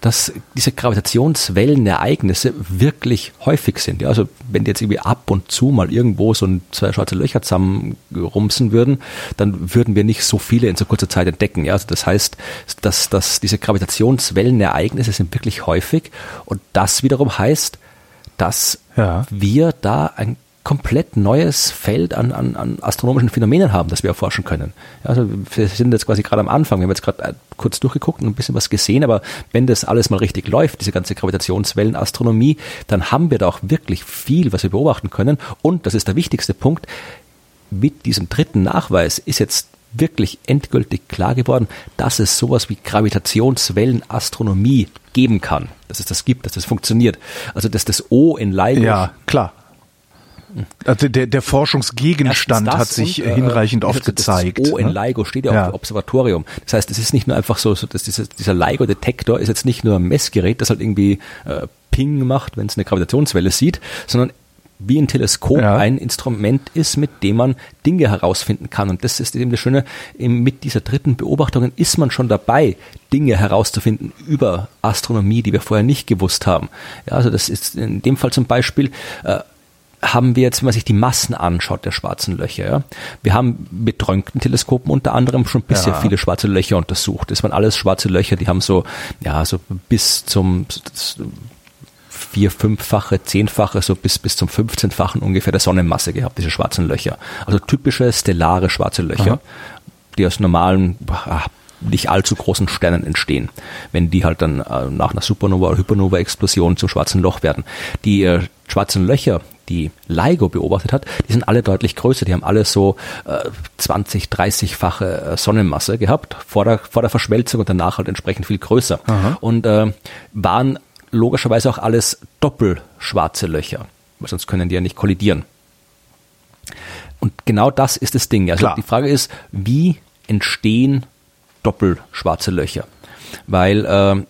C: dass diese Gravitationswellenereignisse wirklich häufig sind. Ja, also wenn die jetzt irgendwie ab und zu mal irgendwo so ein, zwei schwarze Löcher zusammenrumsen würden, dann würden wir nicht so viele in so kurzer Zeit entdecken. Ja, also das heißt, dass, dass diese Gravitationswellenereignisse sind wirklich häufig und das wiederum heißt, dass
B: Ja.
C: wir da ein komplett neues Feld an, an, an astronomischen Phänomenen haben, das wir erforschen können. Also wir sind jetzt quasi gerade am Anfang, wir haben jetzt gerade äh, kurz durchgeguckt und ein bisschen was gesehen, aber wenn das alles mal richtig läuft, diese ganze Gravitationswellenastronomie, dann haben wir da auch wirklich viel, was wir beobachten können. Und das ist der wichtigste Punkt, mit diesem dritten Nachweis ist jetzt wirklich endgültig klar geworden, dass es sowas wie Gravitationswellenastronomie geben kann, dass es das gibt, dass das funktioniert. Also dass das O in LIGO
B: Ja, klar. Also der, der Forschungsgegenstand
C: das
B: hat sich
C: und, äh,
B: hinreichend oft
C: das
B: gezeigt.
C: O in
B: ne?
C: LIGO steht ja,
B: Ja.
C: auf dem Observatorium. Das heißt, es ist nicht nur einfach so, so dass dieser, dieser LIGO-Detektor ist jetzt nicht nur ein Messgerät, das halt irgendwie äh, Ping macht, wenn es eine Gravitationswelle sieht, sondern wie ein Teleskop
B: Ja.
C: ein Instrument ist, mit dem man Dinge herausfinden kann. Und das ist eben das Schöne, eben mit dieser dritten Beobachtung ist man schon dabei, Dinge herauszufinden über Astronomie, die wir vorher nicht gewusst haben. Ja, also das ist in dem Fall zum Beispiel, äh, haben wir jetzt, wenn man sich die Massen anschaut der schwarzen Löcher, ja, wir haben mit Röntgenteleskopen unter anderem schon bisher
B: Ja.
C: viele schwarze Löcher untersucht. Das waren alles schwarze Löcher, die haben so, ja, so bis zum vier, fünffache, zehnfache, so bis, bis zum 15-fachen ungefähr der Sonnenmasse gehabt, diese schwarzen Löcher. Also typische stellare schwarze Löcher,
B: Aha.
C: die aus normalen, nicht allzu großen Sternen entstehen, wenn die halt dann äh, nach einer Supernova oder Hypernova-Explosion zum schwarzen Loch werden. Die äh, schwarzen Löcher, die LIGO beobachtet hat, die sind alle deutlich größer. Die haben alle so äh, 20, 30-fache äh, Sonnenmasse gehabt vor der, vor der Verschmelzung und danach halt entsprechend viel größer. Und äh, waren logischerweise auch alles doppelschwarze Löcher, weil sonst können die ja nicht kollidieren. Und genau das ist das Ding. Also
B: Klar.
C: die Frage ist, wie entstehen doppelschwarze Löcher? Weil äh,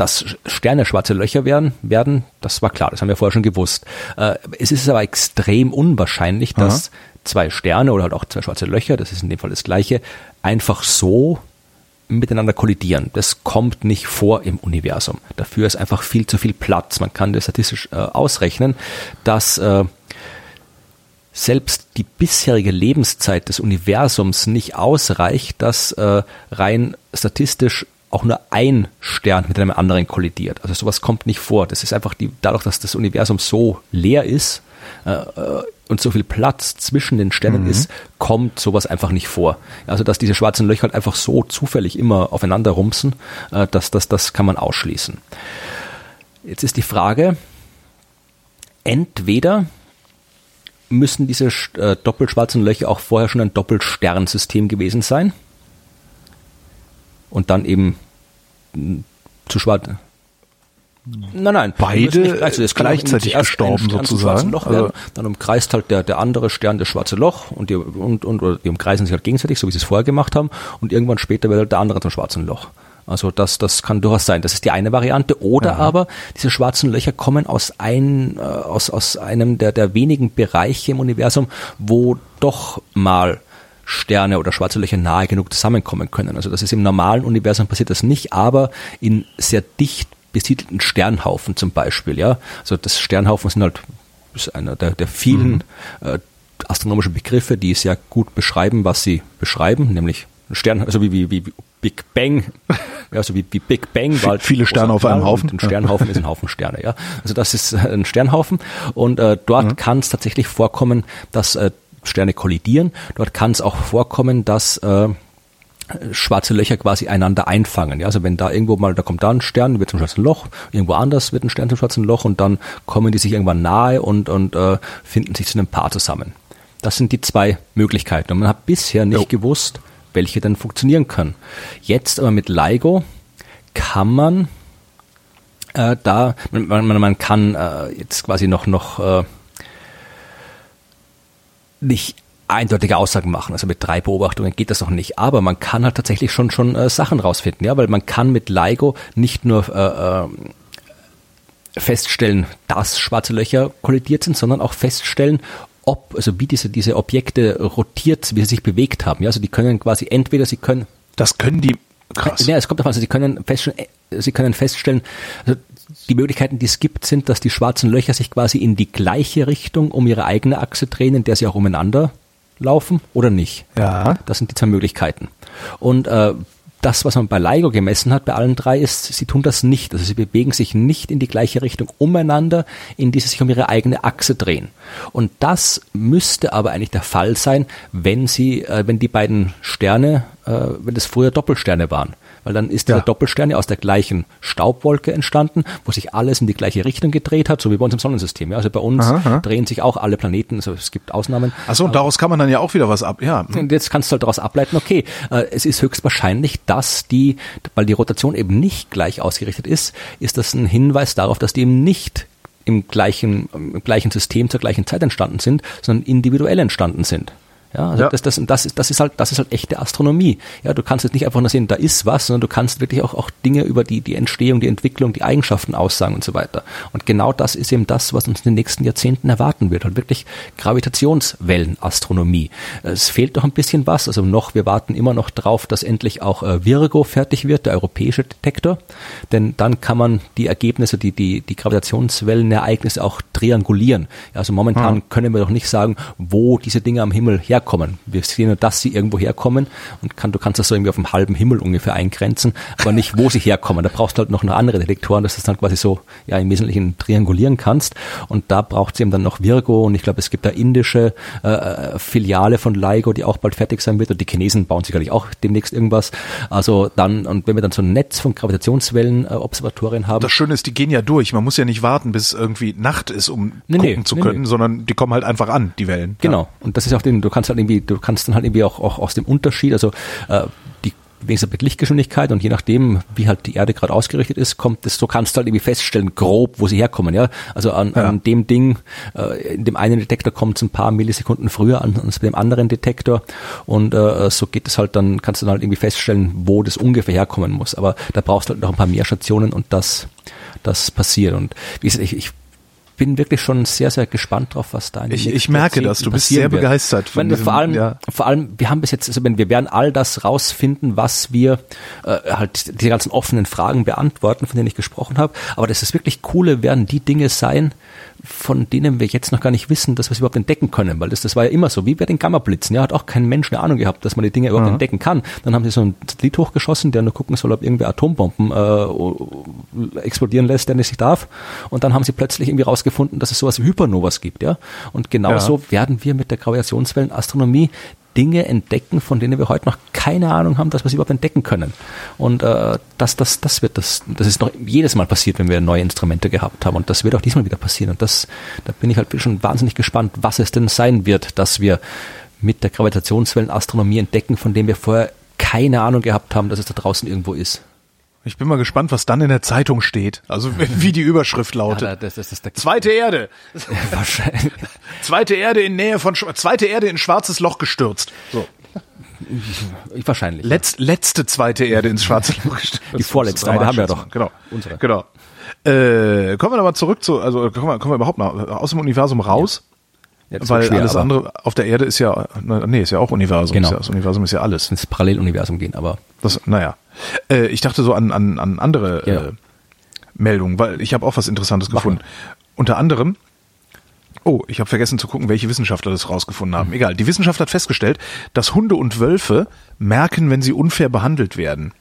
C: dass Sterne schwarze Löcher werden, werden, das war klar, das haben wir vorher schon gewusst. Äh, es ist aber extrem unwahrscheinlich, dass zwei Sterne oder halt auch zwei schwarze Löcher, das ist in dem Fall das gleiche, einfach so miteinander kollidieren. Das kommt nicht vor im Universum. Dafür ist einfach viel zu viel Platz. Man kann das statistisch äh, ausrechnen, dass äh, selbst die bisherige Lebenszeit des Universums nicht ausreicht, dass äh, rein statistisch auch nur ein Stern mit einem anderen kollidiert. Also sowas kommt nicht vor. Das ist einfach die, dadurch, dass das Universum so leer ist äh, äh, und so viel Platz zwischen den Sternen ist, kommt sowas einfach nicht vor. Also dass diese schwarzen Löcher halt einfach so zufällig immer aufeinander rumsen, äh, das, das, das kann man ausschließen. Jetzt ist die Frage, entweder müssen diese äh, doppelschwarzen Löcher auch vorher schon ein Doppelsternsystem gewesen sein und dann eben mh, zu schwarz. Nein, nein.
B: Beide
C: nicht- also es
B: gleichzeitig gestorben sozusagen.
C: Loch
B: Also-
C: dann umkreist halt der, der andere Stern das schwarze Loch und die, und, und oder die umkreisen sich halt gegenseitig, so wie sie es vorher gemacht haben und irgendwann später wird halt der andere zum schwarzen Loch. Also das, das kann durchaus sein. Das ist die eine Variante. Oder
B: Ja.
C: aber diese schwarzen Löcher kommen aus, ein, äh, aus, aus einem der, der wenigen Bereiche im Universum, wo doch mal Sterne oder schwarze Löcher nahe genug zusammenkommen können. Also das ist im normalen Universum passiert das nicht, aber in sehr dicht besiedelten Sternhaufen zum Beispiel. Ja, also das Sternhaufen sind halt ist einer der, der vielen äh, astronomischen Begriffe, die sehr gut beschreiben, was sie beschreiben, nämlich ein Stern, also wie, wie, wie Big Bang, ja, also wie, wie Big Bang war halt
B: Viele Sterne auf einem Haufen.
C: Ein Sternhaufen ist ein Haufen Sterne, ja. Also das ist äh, ein Sternhaufen und äh, dort kann es tatsächlich vorkommen, dass äh, Sterne kollidieren. Dort kann es auch vorkommen, dass äh, schwarze Löcher quasi einander einfangen. Ja, also wenn da irgendwo mal, da kommt da ein Stern, wird zum schwarzen Loch, irgendwo anders wird ein Stern zum schwarzen Loch und dann kommen die sich irgendwann nahe und, und äh, finden sich zu einem Paar zusammen. Das sind die zwei Möglichkeiten. Und man hat bisher nicht
B: Jo.
C: gewusst, welche denn funktionieren können. Jetzt aber mit LIGO kann man äh, da, man, man, man kann äh, jetzt quasi noch, noch äh, nicht eindeutige Aussagen machen. Also mit drei Beobachtungen geht das noch nicht. Aber man kann halt tatsächlich schon schon äh, Sachen rausfinden, ja, weil man kann mit LIGO nicht nur äh, äh, feststellen, dass schwarze Löcher kollidiert sind, sondern auch feststellen, ob, also wie diese, diese Objekte rotiert, wie sie sich bewegt haben. Ja, also die können quasi entweder sie können
B: Das können die krass.
C: ja, es kommt davon, also Sie können feststellen, äh, Sie können feststellen, also die Möglichkeiten, die es gibt, sind, dass die schwarzen Löcher sich quasi in die gleiche Richtung um ihre eigene Achse drehen, in der sie auch umeinander laufen oder nicht.
B: Ja.
C: Das sind die zwei Möglichkeiten. Und äh, das, was man bei LIGO gemessen hat, bei allen drei, ist, sie tun das nicht. Also sie bewegen sich nicht in die gleiche Richtung umeinander, in die sie sich um ihre eigene Achse drehen. Und das müsste aber eigentlich der Fall sein, wenn sie, äh, wenn die beiden Sterne, äh, wenn das früher Doppelsterne waren. Weil dann ist
B: Ja.
C: Doppelstern ja aus der gleichen Staubwolke entstanden, wo sich alles in die gleiche Richtung gedreht hat, so wie bei uns im Sonnensystem. Ja, also bei uns
B: Aha, aha.
C: drehen sich auch alle Planeten, also es gibt Ausnahmen.
B: Achso, und daraus kann man dann ja auch wieder was ab. Ja.
C: Und jetzt kannst du halt daraus ableiten, okay, äh, es ist höchstwahrscheinlich, dass die, weil die Rotation eben nicht gleich ausgerichtet ist, ist das ein Hinweis darauf, dass die eben nicht im gleichen, im gleichen System zur gleichen Zeit entstanden sind, sondern individuell entstanden sind. Ja, also
B: Ja.
C: Das, das, das, ist, das ist halt, das ist halt echte Astronomie. Ja, du kannst jetzt nicht einfach nur sehen, da ist was, sondern du kannst wirklich auch, auch Dinge über die, die Entstehung, die Entwicklung, die Eigenschaften aussagen und so weiter. Und genau das ist eben das, was uns in den nächsten Jahrzehnten erwarten wird. Halt wirklich Gravitationswellenastronomie. Es fehlt noch ein bisschen was. Also noch, wir warten immer noch drauf, dass endlich auch äh, Virgo fertig wird, der europäische Detektor. Denn dann kann man die Ergebnisse, die, die, die Gravitationswellenereignisse auch triangulieren. Also momentan können wir doch nicht sagen, wo diese Dinge am Himmel herkommen. Wir sehen nur, dass sie irgendwo herkommen und kann, du kannst das so irgendwie auf dem halben Himmel ungefähr eingrenzen, aber nicht, wo sie herkommen. Da brauchst du halt noch eine andere Detektoren, dass du das dann quasi so ja im Wesentlichen triangulieren kannst. Und da braucht es eben dann noch Virgo und ich glaube, es gibt da indische äh, Filiale von LIGO, die auch bald fertig sein wird und die Chinesen bauen sicherlich auch demnächst irgendwas. Also dann, und wenn wir dann so ein Netz von Gravitationswellen-Observatorien haben,
B: Das Schöne ist, die gehen ja durch. Man muss ja nicht warten, bis irgendwie Nacht ist, um
C: Nee, nee,
B: gucken zu
C: nee,
B: können,
C: nee.
B: sondern die kommen halt einfach an, die Wellen.
C: Genau. Und das ist auch den, du kannst halt irgendwie, du kannst dann halt irgendwie auch, auch aus dem Unterschied, also äh, die wenigstens mit Lichtgeschwindigkeit und je nachdem, wie halt die Erde gerade ausgerichtet ist, kommt es, so kannst du halt irgendwie feststellen, grob, wo sie herkommen, ja. Also an,
B: Ja.
C: an dem Ding, äh, in dem einen Detektor kommt es ein paar Millisekunden früher an als bei dem anderen Detektor und äh, so geht es halt dann, kannst du dann halt irgendwie feststellen, wo das ungefähr herkommen muss. Aber da brauchst du halt noch ein paar mehr Stationen und das, das passiert. Und wie gesagt, ich, ich bin wirklich schon sehr, sehr gespannt drauf, was da in
B: Ich- ich merke das. Du bist sehr
C: wird.
B: begeistert von
C: wir
B: diesem-
C: vor allem,
B: ja.
C: vor allem, wir haben bis jetzt, also wenn wir werden all das rausfinden, was wir äh, halt die ganzen offenen Fragen beantworten, von denen ich gesprochen habe. Aber das ist wirklich coole, werden die Dinge sein, von denen wir jetzt noch gar nicht wissen, dass wir sie überhaupt entdecken können, weil das, das war ja immer so, wie bei den Gammablitzen, ja, hat auch kein Mensch eine Ahnung gehabt, dass man die Dinge überhaupt entdecken kann. Dann haben sie so einen Satellit hochgeschossen, der nur gucken soll, ob irgendwer Atombomben äh, explodieren lässt, der nicht darf. Und dann haben sie plötzlich irgendwie rausgefunden, dass es sowas wie Hypernovas gibt, ja. Und genauso
B: Ja.
C: werden wir mit der Gravitationswellenastronomie Dinge entdecken, von denen wir heute noch keine Ahnung haben, dass wir sie überhaupt entdecken können. Und äh, das, das, das wird das, das ist noch jedes Mal passiert, wenn wir neue Instrumente gehabt haben. Und das wird auch diesmal wieder passieren. Und das, da bin ich halt schon wahnsinnig gespannt, was es denn sein wird, dass wir mit der Gravitationswellenastronomie entdecken, von dem wir vorher keine Ahnung gehabt haben, dass es da draußen irgendwo ist.
B: Ich bin mal gespannt, was dann in der Zeitung steht. Also wie die Überschrift lautet.
C: das, das ist der
B: Zweite Erde.
C: wahrscheinlich.
B: Zweite Erde in Nähe von zweite Erde in schwarzes Loch gestürzt. So.
C: Ich, wahrscheinlich.
B: Letz, letzte zweite Erde ins schwarze Loch gestellt.
C: Die vorletzte Erde haben wir doch.
B: Genau.
C: Unsere.
B: Genau. Äh, kommen wir nochmal zurück zu, also kommen wir, kommen wir überhaupt mal aus dem Universum raus,
C: Ja, das
B: weil
C: schwer,
B: alles andere auf der Erde ist ja, nee, ist ja auch Universum.
C: Genau.
B: Ist ja, das Universum ist ja alles.
C: ins Paralleluniversum gehen, aber
B: Das, naja. Äh, ich dachte so an, an, an andere
C: Ja.
B: äh, Meldungen, weil ich habe auch was Interessantes
C: Mach
B: gefunden. Unter anderem, oh, ich habe vergessen zu gucken, welche Wissenschaftler das rausgefunden haben. Egal, die Wissenschaft hat festgestellt, dass Hunde und Wölfe merken, wenn sie unfair behandelt werden.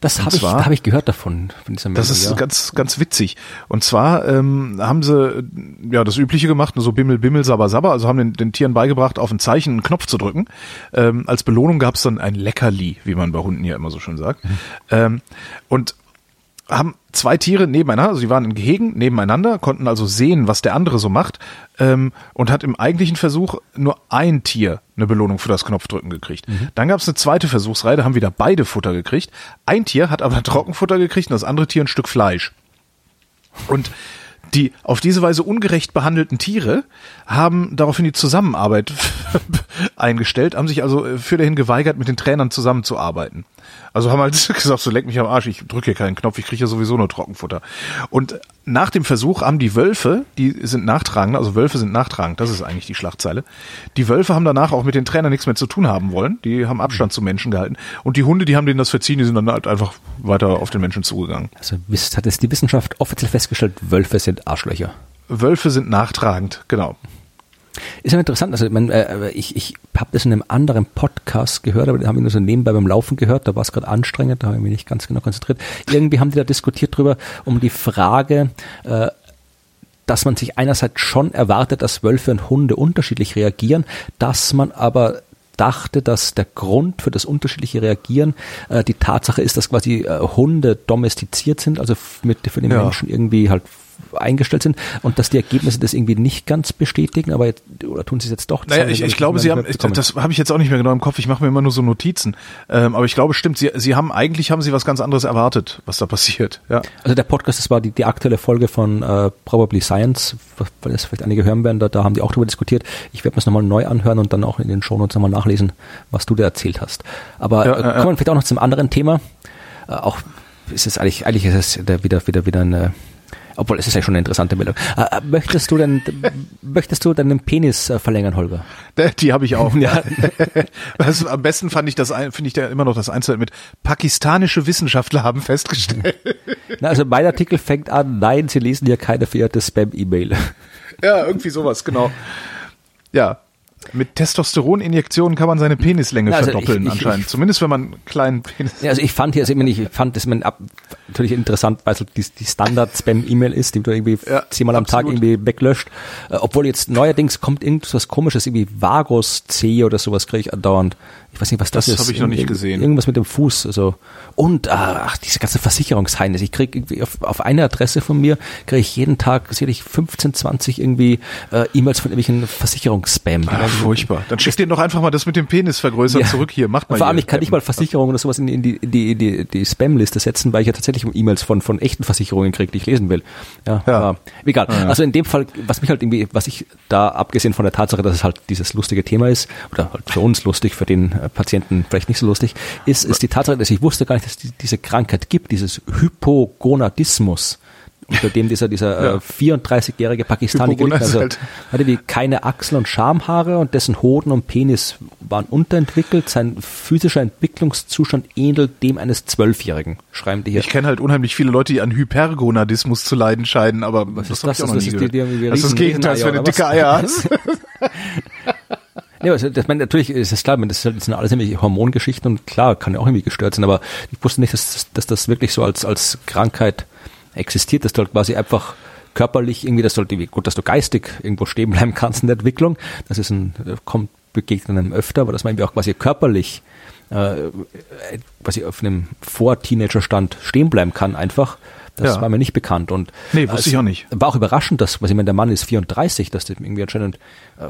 C: Das habe ich, da habe ich gehört davon, von dieser
B: Das
C: Meldung,
B: ist
C: ja.
B: ganz, ganz witzig. Und zwar ähm, haben sie äh, ja das Übliche gemacht, so Bimmel, Bimmel, Sabber, Sabber, also haben den, den Tieren beigebracht, auf ein Zeichen einen Knopf zu drücken. Ähm, als Belohnung gab es dann ein Leckerli, wie man bei Hunden ja immer so schön sagt. Ähm, und haben zwei Tiere nebeneinander, also die waren in Gehegen nebeneinander, konnten also sehen, was der andere so macht ähm, und hat im eigentlichen Versuch nur ein Tier eine Belohnung für das Knopfdrücken gekriegt. Dann gab es eine zweite Versuchsreihe, da haben wieder beide Futter gekriegt. Ein Tier hat aber Trockenfutter gekriegt und das andere Tier ein Stück Fleisch. Und die auf diese Weise ungerecht behandelten Tiere haben daraufhin die Zusammenarbeit eingestellt, haben sich also äh, für dahin geweigert, mit den Trainern zusammenzuarbeiten. Also haben halt gesagt, so leck mich am Arsch, ich drücke hier keinen Knopf, ich kriege ja sowieso nur Trockenfutter. Und nach dem Versuch haben die Wölfe, die sind nachtragend, also Wölfe sind nachtragend, das ist eigentlich die Schlachtzeile. Die Wölfe haben danach auch mit den Trainern nichts mehr zu tun haben wollen, die haben Abstand zu Menschen gehalten. Und die Hunde, die haben denen das verziehen, die sind dann halt einfach weiter auf den Menschen zugegangen.
C: Also hat jetzt die Wissenschaft offiziell festgestellt, Wölfe sind Arschlöcher.
B: Wölfe sind nachtragend, genau.
C: Ist ja interessant, also ich, mein, äh, ich, ich habe das in einem anderen Podcast gehört, aber den habe ich nur so nebenbei beim Laufen gehört, da war es gerade anstrengend, da habe ich mich nicht ganz genau konzentriert. Irgendwie haben die da diskutiert drüber, um die Frage, äh, dass man sich einerseits schon erwartet, dass Wölfe und Hunde unterschiedlich reagieren, dass man aber dachte, dass der Grund für das unterschiedliche Reagieren äh, die Tatsache ist, dass quasi äh, Hunde domestiziert sind, also mit für den
B: Ja.
C: Menschen irgendwie halt eingestellt sind und dass die Ergebnisse das irgendwie nicht ganz bestätigen, aber jetzt, oder tun sie es jetzt doch?
B: Naja, ich, ich glaube, sie haben,
C: bekommen.
B: das habe ich jetzt auch nicht mehr genau im Kopf, ich mache mir immer nur so Notizen. Ähm, aber ich glaube, stimmt, sie, sie haben, eigentlich haben sie was ganz anderes erwartet, was da passiert. Ja.
C: Also der Podcast, das war die, die aktuelle Folge von äh, Probably Science, weil das vielleicht einige hören werden, da, da haben die auch drüber diskutiert. Ich werde mir das nochmal neu anhören und dann auch in den Shownotes nochmal nachlesen, was du da erzählt hast. Aber
B: Ja,
C: äh,
B: ja.
C: kommen wir vielleicht auch noch zum anderen Thema. Äh, auch ist es eigentlich, eigentlich ist es wieder, wieder, wieder eine, obwohl es ist ja schon eine interessante Meldung. Äh, äh, möchtest du denn, möchtest du deinen Penis äh, verlängern, Holger?
B: Die- habe ich auch. Ja. Das, am besten fand ich das, finde ich da immer noch das Einzelne mit pakistanische Wissenschaftler haben festgestellt.
C: Na, also mein Artikel fängt an, nein, Sie lesen hier keine verirrte Spam-E-Mail.
B: ja, irgendwie sowas, genau. Ja. Mit Testosteroninjektionen kann man seine Penislänge
C: also
B: verdoppeln
C: ich- ich-
B: anscheinend.
C: ich-
B: Zumindest wenn man einen kleinen Penis.
C: Ja, also ich fand hier, also ich, meine, ich fand das man ab, natürlich interessant, weil es die, die Standard-Spam-E-Mail ist, die du irgendwie
B: Ja,
C: zehnmal am Tag
B: absolut.
C: irgendwie weglöscht. Äh, obwohl jetzt neuerdings kommt irgendwas komisches, irgendwie Vagos C oder sowas kriege ich andauernd. Ich weiß nicht, was das,
B: Das
C: ist.
B: habe ich noch nicht gesehen.
C: Irgendwas mit dem Fuß. Also. Und ah, ach, diese ganze Versicherungsheimnis. Ich kriege irgendwie auf, auf eine Adresse von mir, kriege ich jeden Tag sicherlich 15, 20 irgendwie äh, E-Mails von irgendwelchen Versicherungsspam.
B: Ah, furchtbar. Dann schickt ihr doch einfach mal das mit dem Penis vergrößern
C: Ja.
B: zurück hier. Macht mal
C: Vor allem, ich kann nicht mal Versicherungen oder sowas in, die- in die, in die, in die, die Spam-Liste setzen, weil ich ja tatsächlich E-Mails von, von echten Versicherungen kriege, die ich lesen will. Ja,
B: Ja.
C: egal.
B: Ja.
C: Also in dem Fall, was mich halt irgendwie, was ich da, abgesehen von der Tatsache, dass es halt dieses lustige Thema ist, oder halt für uns lustig, für den Patienten vielleicht nicht so lustig, ist, ist die Tatsache, dass ich wusste gar nicht, dass die, diese Krankheit gibt, dieses Hypogonadismus unter dem dieser, dieser
B: Ja.
C: äh, 34-jährige Pakistani gelitten also
B: halt-
C: hatte wie keine Achsel- und Schamhaare und dessen Hoden und Penis waren unterentwickelt. Sein physischer Entwicklungszustand ähnelt dem eines Zwölfjährigen, schreiben die hier.
B: Ich kenne halt unheimlich viele Leute, die an Hypergonadismus zu leiden scheinen, aber das
C: ist das?
B: ich auch noch
C: Das
B: nie
C: ist die- die
B: das ist das Gegenteil, wenn du dicke
C: was?
B: Eier hast.
C: Ja, also das, meine, natürlich ist es klar, das, halt- das sind alles irgendwie Hormongeschichten und klar, kann ja auch irgendwie gestört sein, aber ich wusste nicht, dass, dass das wirklich so als, als Krankheit existiert, dass du halt quasi einfach körperlich irgendwie, das sollte gut, dass du geistig irgendwo stehen bleiben kannst in der Entwicklung. Das ist ein, kommt, begegnet einem öfter, aber dass man irgendwie auch quasi körperlich äh, quasi auf einem Vor-Teenager-Stand stehen bleiben kann einfach. Das
B: Ja.
C: war mir nicht bekannt und
B: Nee, wusste ich auch nicht.
C: War auch überraschend, dass, was ich meine, der Mann ist 34, dass dem irgendwie anscheinend äh,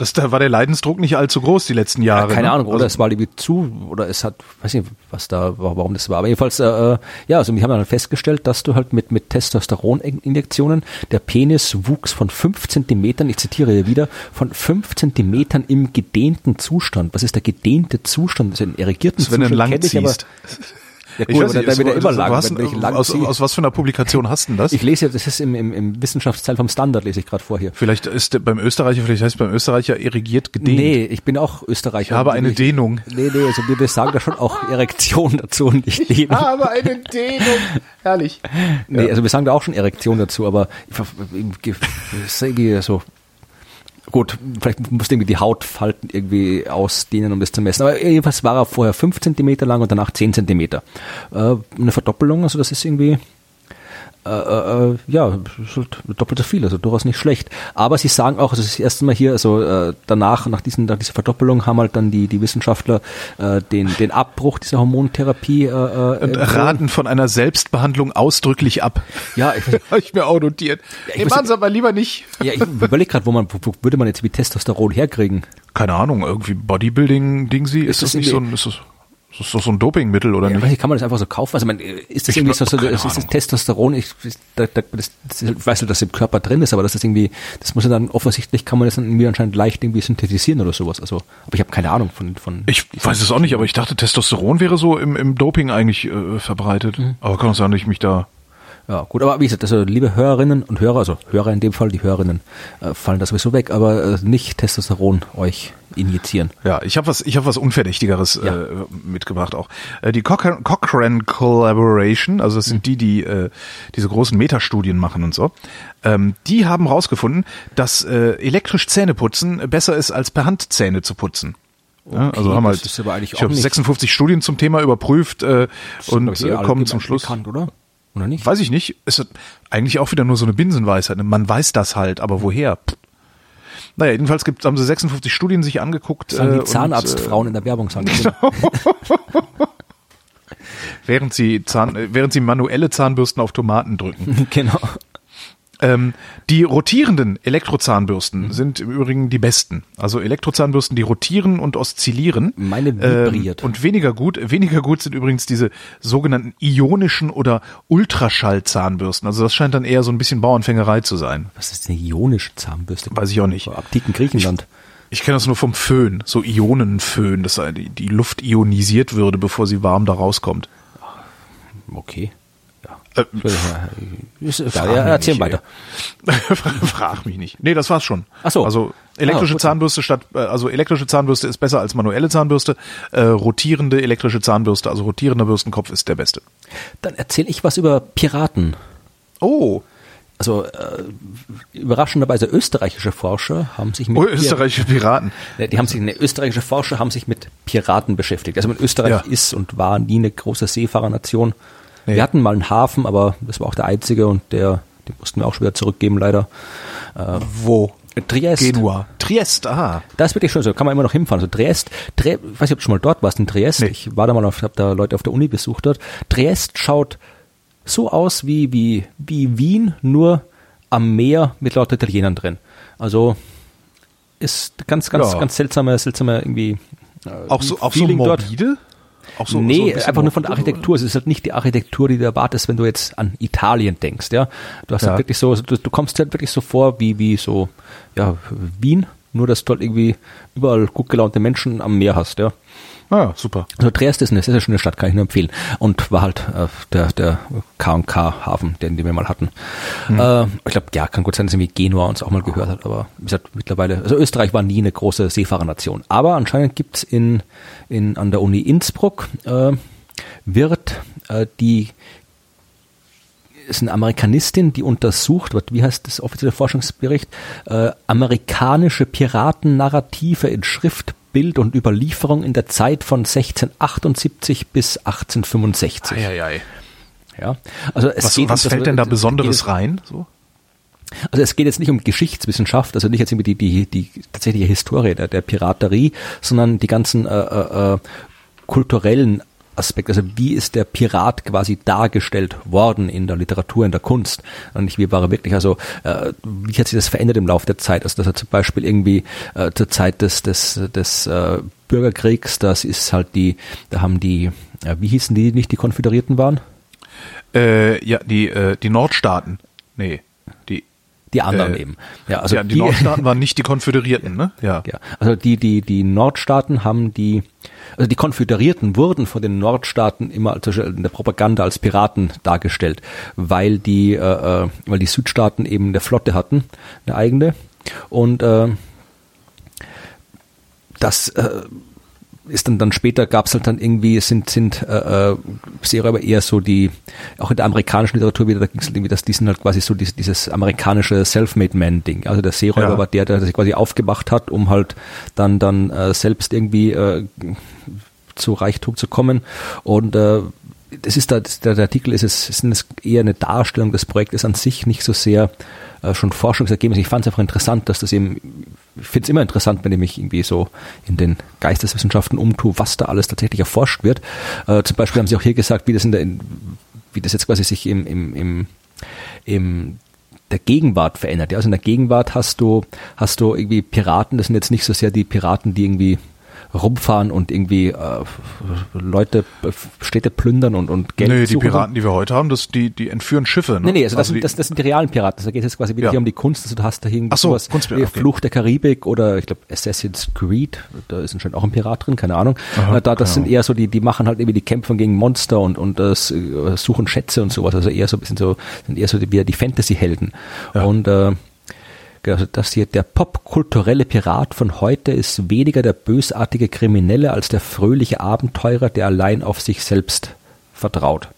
B: Das, da war der Leidensdruck nicht allzu groß die letzten Jahre.
C: Ja, keine
B: ne?
C: Ahnung, oder
B: Also,
C: es war irgendwie zu, oder es hat, weiß nicht, was da, warum das war. Aber jedenfalls, äh, äh, ja, also wir haben dann festgestellt, dass du halt mit, mit Testosteroninjektionen, der Penis wuchs von fünf Zentimetern, ich zitiere hier wieder, von fünf Zentimetern im gedehnten Zustand. Was ist der gedehnte Zustand? Das ist ein irrigierten
B: wenn du
C: Zustand.
B: lang ziehst.
C: Ja,
B: Ich weiß
C: aber
B: nicht,
C: da
B: ist-
C: wird er immer lang, ich lang
B: aus, aus was für einer Publikation hast du denn das?
C: Ich lese ja, das ist im, im, im Wissenschaftsteil vom Standard, lese ich gerade vor hier.
B: Vielleicht ist der- beim Österreicher, vielleicht heißt es beim Österreicher irrigiert gedehnt.
C: Nee, ich bin auch Österreicher.
B: Ich habe eine
C: Ich-
B: Dehnung.
C: Nee, nee, also wir, wir sagen da schon auch Erektion dazu und nicht Dehnung.
B: habe eine Dehnung. Herrlich.
C: Nee, also wir sagen da auch schon Erektion dazu, aber ich, ich, das ist irgendwie so. Gut, vielleicht musst du irgendwie die Hautfalten irgendwie ausdehnen, um das zu messen. Aber jedenfalls war er vorher 5 Zentimeter lang und danach 10 Zentimeter. Äh, eine Verdoppelung, also das ist irgendwie, äh, äh, ja, ist halt doppelt so viel, also durchaus nicht schlecht. Aber sie sagen auch, also das erste Mal hier, also äh, danach, nach, diesen, nach dieser Verdoppelung haben halt dann die, die Wissenschaftler äh, den, den Abbruch dieser Hormontherapie äh, äh,
B: Und raten von einer Selbstbehandlung ausdrücklich ab.
C: Ja, ich,
B: Habe ich mir auch notiert.
C: ich
B: nee, machen Sie aber lieber nicht.
C: Ja, ich überlege gerade, wo man, wo, würde man jetzt wie Testosteron herkriegen?
B: Keine Ahnung, irgendwie Bodybuilding-Ding sie. Ist,
C: das
B: das nicht so ein, ist das, ist das doch so ein Dopingmittel oder
C: Ja,
B: nicht?
C: weiß nicht, kann man das einfach so kaufen? Also, man, ist das
B: Ich
C: irgendwie so, so ist das. Testosteron? Ich, da, da, das, das, ich weiß nicht, dass im Körper drin ist, aber das ist irgendwie, das muss ja dann offensichtlich kann man das dann irgendwie anscheinend leicht irgendwie synthetisieren oder sowas. Also, aber ich habe keine Ahnung von, von.
B: Ich weiß es auch nicht, aber ich dachte, Testosteron wäre so im, im Doping eigentlich äh, verbreitet.
C: Mhm.
B: Aber kann auch sein, dass ich mich da.
C: Ja, gut, aber wie gesagt, also liebe Hörerinnen und Hörer, also Hörer in dem Fall, die Hörerinnen äh, fallen da sowieso weg, aber äh, nicht Testosteron euch injizieren.
B: Ja, ich habe was, ich habe was Unverdächtigeres
C: Ja.
B: äh, mitgebracht auch. Äh, die Cochran, Cochrane Collaboration, also das
C: Mhm.
B: sind die, die äh, diese großen Metastudien machen und so. Ähm, die haben rausgefunden, dass äh, elektrisch Zähneputzen besser ist als per Hand Zähne zu putzen. Ja, also
C: Okay,
B: haben
C: das
B: halt, ich
C: nicht-
B: 56 Studien zum Thema überprüft äh, und äh, kommen zum Schluss.
C: Bekannt, oder? Oder nicht?
B: Weiß ich nicht. Ist eigentlich auch wieder nur so eine Binsenweisheit. Man weiß das halt, aber woher? Pff. Naja, jedenfalls gibt, haben sie 56 Studien sich angeguckt.
C: Das
B: äh,
C: die Zahnarztfrauen in der Werbung, sagen.
B: Äh, während sie Zahn, äh, während sie manuelle Zahnbürsten auf Tomaten drücken.
C: genau.
B: Ähm, die rotierenden Elektrozahnbürsten
C: Mhm.
B: sind im Übrigen die besten. Also Elektrozahnbürsten, die rotieren und oszillieren.
C: Meine vibriert.
B: Ähm, und weniger gut, weniger gut sind übrigens diese sogenannten ionischen oder Ultraschallzahnbürsten. Also das scheint dann eher so ein bisschen Bauernfängerei zu sein.
C: Was ist eine ionische Zahnbürste?
B: Weiß ich auch nicht.
C: So Antiken Griechenland.
B: Ich kenne das nur vom Föhn, so Ionenföhn, dass die Luft ionisiert würde, bevor sie warm da rauskommt.
C: Okay. Ja.
B: Äh,
C: Ist, ja, erzähl
B: nicht,
C: weiter.
B: Frag mich nicht. Nee, das war's schon.
C: Ach so.
B: Also elektrische
C: Ah.
B: Zahnbürste statt, äh, also elektrische Zahnbürste ist besser als manuelle Zahnbürste. Äh, rotierende elektrische Zahnbürste, also rotierender Bürstenkopf ist der beste.
C: Dann erzähle ich was über Piraten.
B: Oh,
C: Also äh, überraschenderweise österreichische Forscher haben sich mit
B: oh österreichische Piraten.
C: Ja, Die haben sich, ne, österreichische Forscher haben sich mit Piraten beschäftigt. Also mit Österreich
B: Ja.
C: ist und war nie eine große Seefahrernation.
B: Nee.
C: Wir hatten mal einen Hafen, aber das war auch der einzige und der, den mussten wir auch schon wieder zurückgeben, leider. Äh,
B: Wo?
C: Triest.
B: Genua. Triest, aha.
C: Da ist wirklich schön, so kann man immer noch hinfahren. Also Triest, Tre ich weiß nicht, ob du schon mal dort warst in Triest.
B: Nee.
C: Ich war da mal, auf, habe da Leute auf der Uni besucht dort. Triest schaut so aus wie, wie, wie Wien, nur am Meer mit lauter Italienern drin. Also ist ganz, ganz,
B: Ja.
C: ganz seltsame, seltsame irgendwie. äh,
B: Auch so, auch so
C: Feeling dort.
B: Auch so, so
C: nee,
B: ein bisschen
C: einfach nur von der Architektur. Es ist halt nicht die Architektur, die du erwartest, wenn du jetzt an Italien denkst, ja. Du hast
B: Ja.
C: halt wirklich so, du, du kommst halt wirklich so vor wie, wie so, ja, Wien, nur dass du halt irgendwie überall gut gelaunte Menschen am Meer hast, ja.
B: Ah, super.
C: Also Trieste ist eine sehr, sehr schöne Stadt, kann ich nur empfehlen. Und war halt äh, der, der K&K-Hafen, den, den wir mal hatten. Äh, ich glaube, ja, kann gut sein, dass irgendwie Genua uns auch mal gehört hat, aber wie gesagt, mittlerweile, also Österreich war nie eine große Seefahrernation. Aber anscheinend gibt's in, in, an der Uni Innsbruck, äh, wird äh, die ist eine Amerikanistin, die untersucht, wie heißt das offizielle Forschungsbericht, äh, amerikanische Piratennarrative in Schrift, Bild und Überlieferung in der Zeit von 1678 bis 1865.
B: Eieiei.
C: Ja, also es
B: Was,
C: geht um
B: was
C: das-
B: fällt denn da Besonderes rein? So?
C: Also es geht jetzt nicht um Geschichtswissenschaft, also nicht jetzt irgendwie die, die, die tatsächliche Historie der, der Piraterie, sondern die ganzen äh, äh, äh, kulturellen Aspekt. Also wie ist der Pirat quasi dargestellt worden in der Literatur, in der Kunst? Und nicht wie war er wirklich, also äh, wie hat sich das verändert im Laufe der Zeit? Also dass er zum Beispiel irgendwie äh, zur Zeit des, des, des äh, Bürgerkriegs, das ist halt die, da haben die, äh, wie hießen die nicht die Konföderierten waren?
B: Äh, ja, die, äh, die Nordstaaten. Nee, die
C: die anderen
B: Äh,
C: eben. Ja, also
B: ja, die, Nordstaaten waren nicht die Konföderierten, ne? Ja.
C: Ja, also die, die, die Nordstaaten haben die, also die Konföderierten wurden von den Nordstaaten immer in der Propaganda als Piraten dargestellt, weil die, äh, äh, weil die Südstaaten eben eine Flotte hatten, eine eigene. Und äh, das äh, ist dann dann später gab es halt dann irgendwie sind sind äh, äh, Seeräuber eher so die auch in der amerikanischen Literatur wieder da ging es halt irgendwie dass die sind halt quasi so dieses, dieses amerikanische Self-made Man Ding also der Seeräuber
B: Ja.
C: war der der sich quasi aufgemacht hat um halt dann dann äh, selbst irgendwie äh, zu Reichtum zu kommen und äh, das ist da, der, der Artikel ist es ist es eher eine Darstellung des Projektes an sich, nicht so sehr äh, schon Forschungsergebnisse. Ich fand es einfach interessant, dass das eben, finde es immer interessant, wenn ich mich irgendwie so in den Geisteswissenschaften umtue, was da alles tatsächlich erforscht wird. Äh, zum Beispiel haben sie auch hier gesagt, wie das in der, in, wie das jetzt quasi sich im, im, im, im der Gegenwart verändert. Ja, also in der Gegenwart hast du, hast du irgendwie Piraten, das sind jetzt nicht so sehr die Piraten, die irgendwie rumfahren und irgendwie äh, Leute, äh, Städte plündern und, und Geld
B: nee, die
C: suchen.
B: Piraten, die wir heute haben, das, die, die entführen Schiffe. Ne?
C: Nee, nee, also das,
B: die-
C: sind, das, das sind die realen Piraten. Also da geht es jetzt quasi wieder
B: Ja.
C: hier um die Kunst. Also du hast da irgendwie
B: so,
C: sowas wie
B: okay.
C: Fluch der Karibik oder ich glaube Assassin's Creed, da ist anscheinend auch ein Pirat drin, keine Ahnung.
B: Aha,
C: Äh, da, das sind eher so die, die machen halt irgendwie die Kämpfe gegen Monster und, und äh, s- äh, suchen Schätze und sowas. Also eher so ein bisschen so, sind eher so die, wieder die Fantasy-Helden.
B: Ja.
C: Und äh, also das hier, der popkulturelle Pirat von heute ist weniger der bösartige Kriminelle als der fröhliche Abenteurer, der allein auf sich selbst vertraut.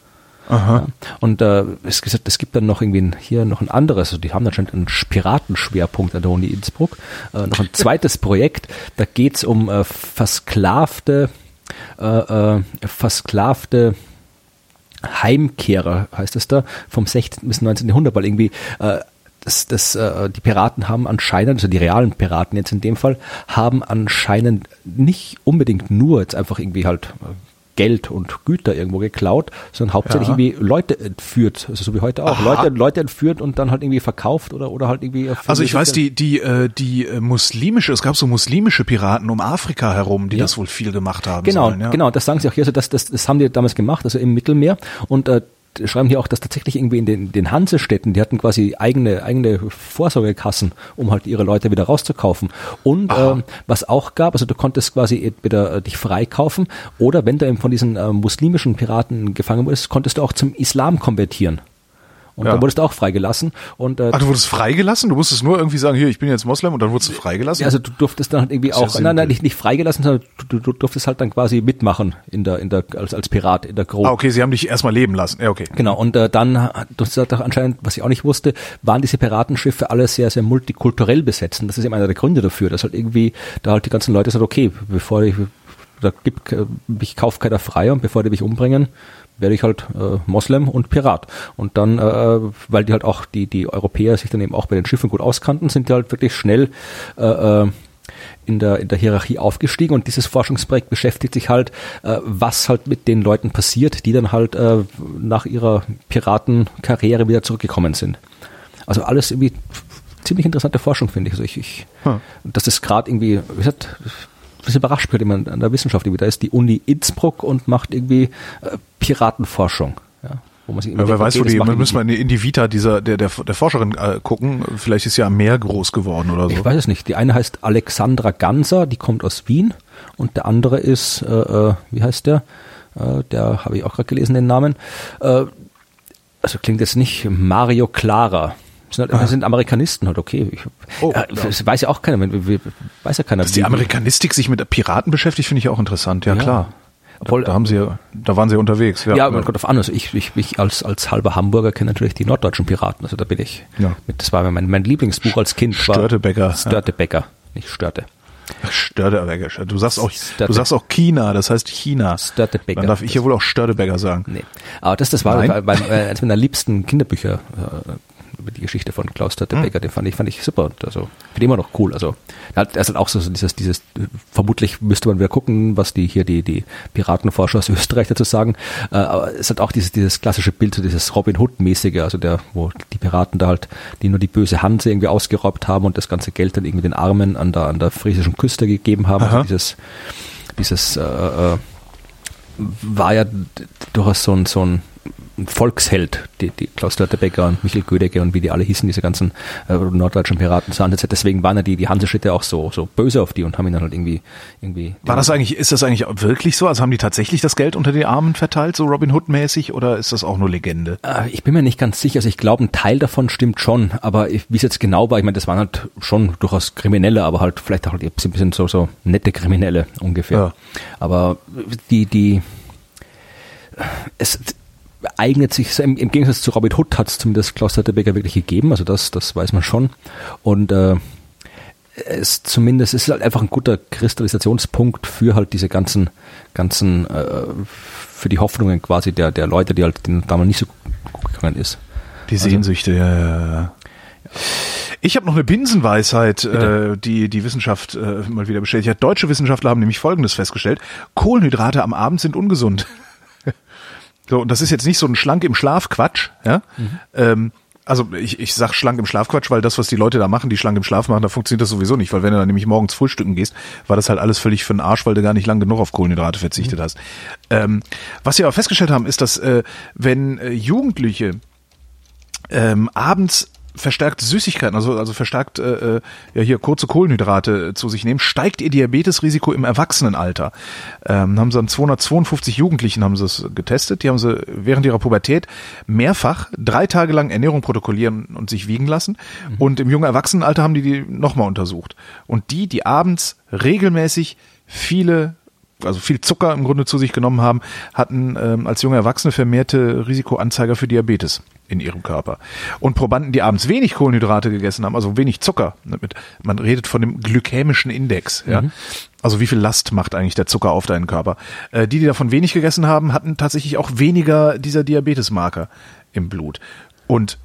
B: Aha.
C: Und äh, es, es gibt dann noch irgendwie ein, hier noch ein anderes, also die haben anscheinend einen Piratenschwerpunkt an der Uni Innsbruck, äh, noch ein zweites Projekt, da geht's um äh, versklavte, äh, äh, versklavte Heimkehrer, heißt es da, vom 16. bis 19. Jahrhundert, weil irgendwie äh, das, das, äh, die Piraten haben anscheinend, also die realen Piraten jetzt in dem Fall, haben anscheinend nicht unbedingt nur jetzt einfach irgendwie halt äh, Geld und Güter irgendwo geklaut, sondern hauptsächlich
B: Ja.
C: irgendwie Leute entführt, also so wie heute auch.
B: Aha.
C: Leute, Leute entführt und dann halt irgendwie verkauft oder, oder halt irgendwie. auf-
B: Also ich weiß, die, die, äh, die äh, muslimische, es gab so muslimische Piraten um Afrika herum, die
C: Ja.
B: das wohl viel gemacht haben
C: Genau,
B: sollen. Ja.
C: genau, das sagen sie auch hier, also das, das, das haben die damals gemacht, also im Mittelmeer und äh, schreiben hier auch, dass tatsächlich irgendwie in den, den Hansestädten, die hatten quasi eigene, eigene Vorsorgekassen, um halt ihre Leute wieder rauszukaufen. Und ähm, was auch gab, also du konntest quasi entweder äh, dich freikaufen oder wenn du eben von diesen äh, muslimischen Piraten gefangen wurdest, konntest du auch zum Islam konvertieren. Und
B: Ja.
C: dann wurdest du auch freigelassen. Und äh,
B: Ach, du wurdest freigelassen? Du musstest nur irgendwie sagen, hier, ich bin jetzt Moslem und dann wurdest du freigelassen?
C: Ja, also du durftest dann halt irgendwie auch, nein, nein, nicht, nicht freigelassen, sondern du, du durftest halt dann quasi mitmachen in der, in der, als, als Pirat in der Crew.
B: ah, okay, sie haben dich erstmal leben lassen. Ja, okay.
C: Genau, und äh, dann, das hat auch anscheinend, was ich auch nicht wusste, waren diese Piratenschiffe alle sehr, sehr multikulturell besetzt. Und das ist eben einer der Gründe dafür, dass halt irgendwie da halt die ganzen Leute sagen, okay, bevor ich, da gibt, äh, ich kauf keiner frei und bevor die mich umbringen, werde ich halt äh, Moslem und Pirat. Und dann, äh, weil die halt auch, die, die Europäer sich dann eben auch bei den Schiffen gut auskannten, sind die halt wirklich schnell äh, äh, in der, in der Hierarchie aufgestiegen und dieses Forschungsprojekt beschäftigt sich halt, äh, was halt mit den Leuten passiert, die dann halt äh, nach ihrer Piratenkarriere wieder zurückgekommen sind. Also alles irgendwie ziemlich interessante Forschung, finde ich. Also ich, ich
B: Hm.
C: dass das gerade irgendwie, wie gesagt, das überrascht halt immer an der Wissenschaft. Da ist die Uni Innsbruck und macht irgendwie äh, Piratenforschung. Ja, wo man sich immer
B: Ja, wer
C: denkt,
B: weiß,
C: okay,
B: wo
C: das
B: die, man müssen wir in die, Vita dieser, der, der, der Forscherin äh, gucken. Vielleicht ist sie am Meer groß geworden oder so.
C: Ich weiß es nicht. Die eine heißt Alexandra Ganser, die kommt aus Wien. Und der andere ist, äh, äh, wie heißt der? Äh, der habe ich auch gerade gelesen, den Namen. Äh, also klingt jetzt nicht Mario Clara. Das sind, halt, das sind Amerikanisten halt, okay. Ich,
B: Oh,
C: ja,
B: ja.
C: Das weiß ja auch keiner. Weiß ja keiner.
B: Dass die Amerikanistik sich mit Piraten beschäftigt, finde ich auch interessant. Ja,
C: Ja.
B: klar.
C: Obwohl-
B: da, da haben sie, ja- da waren sie unterwegs. Ja,
C: Ja, man kommt auf an. Also ich, ich, ich als, als halber Hamburger kenne natürlich die norddeutschen Piraten. Also da bin ich.
B: Ja.
C: Mit, das war mein, mein Lieblingsbuch als Kind. war
B: Störtebecker, ja.
C: Nicht Störte.
B: Störtebecker. Du sagst auch,
C: Störte-
B: du sagst auch China, das heißt China.
C: Störtebecker.
B: Dann darf ich hier wohl auch Störtebecker sagen.
C: Nee. Aber das, das war
B: Nein?
C: äh, eines meiner liebsten Kinderbücher. Äh, die Geschichte von Klaus Teutebecker, mhm. den fand ich, fand ich super. Und also, finde immer noch cool. Also, er hat, er hat auch so dieses, dieses, vermutlich müsste man wieder gucken, was die hier, die, die Piratenforscher aus Österreich dazu sagen. Äh, aber es hat auch dieses, dieses klassische Bild, so dieses Robin Hood-mäßige, also der, wo die Piraten da halt, die nur die böse Hanse irgendwie ausgeraubt haben und das ganze Geld dann irgendwie den Armen an der, an der friesischen Küste gegeben haben. Also dieses, dieses, äh, äh, war ja durchaus so ein, so ein Volksheld, die, die Klaus Lörterbecker und Michael Gödecke und wie die alle hießen, diese ganzen äh, norddeutschen Piraten zu Deswegen waren ja die, die Hansestädte auch so, so böse auf die und haben ihn dann halt irgendwie, irgendwie.
B: War das eigentlich, ist das eigentlich wirklich so? Also haben die tatsächlich das Geld unter die Armen verteilt, so Robin Hood mäßig, oder ist das auch nur Legende?
C: Äh, ich bin mir nicht ganz sicher. Also ich glaube, ein Teil davon stimmt schon, aber wie es jetzt genau war, ich meine, das waren halt schon durchaus Kriminelle, aber halt vielleicht auch ein bisschen so, so nette Kriminelle ungefähr. Ja. Aber die, die, es, eignet sich, im, im Gegensatz zu Robin Hood hat es zumindest Klaus Tetterbecker wirklich gegeben, also das, das weiß man schon. Und äh, es zumindest es ist halt einfach ein guter Kristallisationspunkt für halt diese ganzen, ganzen, äh, für die Hoffnungen quasi der, der Leute, die halt denen damals nicht so gut gegangen ist.
B: Die also Sehnsüchte, also, ja, ja, ja. Ich habe noch eine Binsenweisheit, äh, die die Wissenschaft äh, mal wieder bestätigt hat. Deutsche Wissenschaftler haben nämlich Folgendes festgestellt. Kohlenhydrate am Abend sind ungesund. So, und das ist jetzt nicht so ein schlank im Schlaf Quatsch, ja. Mhm. Ähm, also ich, ich sag schlank im Schlaf Quatsch, weil das, was die Leute da machen, die schlank im Schlaf machen, da funktioniert das sowieso nicht, weil wenn du dann nämlich morgens frühstücken gehst, war das halt alles völlig für den Arsch, weil du gar nicht lang genug auf Kohlenhydrate verzichtet mhm. hast. Ähm, was wir aber festgestellt haben, ist, dass äh, wenn äh, Jugendliche ähm, abends verstärkt Süßigkeiten, also, also verstärkt äh, äh, ja hier kurze Kohlenhydrate zu sich nehmen, steigt ihr Diabetesrisiko im Erwachsenenalter. Ähm, haben sie an 252 Jugendlichen haben sie es getestet, die haben sie während ihrer Pubertät mehrfach drei Tage lang Ernährung protokollieren und sich wiegen lassen mhm. und im jungen Erwachsenenalter haben die die nochmal untersucht. Und die, die abends regelmäßig viele also viel Zucker im Grunde zu sich genommen haben, hatten ähm, als junge Erwachsene vermehrte Risikoanzeiger für Diabetes in ihrem Körper. Und Probanden, die abends wenig Kohlenhydrate gegessen haben, also wenig Zucker, ne, man redet von dem glykämischen Index, ja. Mhm. Also wie viel Last macht eigentlich der Zucker auf deinen Körper? Äh, die, die davon wenig gegessen haben, hatten tatsächlich auch weniger dieser Diabetesmarker im Blut. Und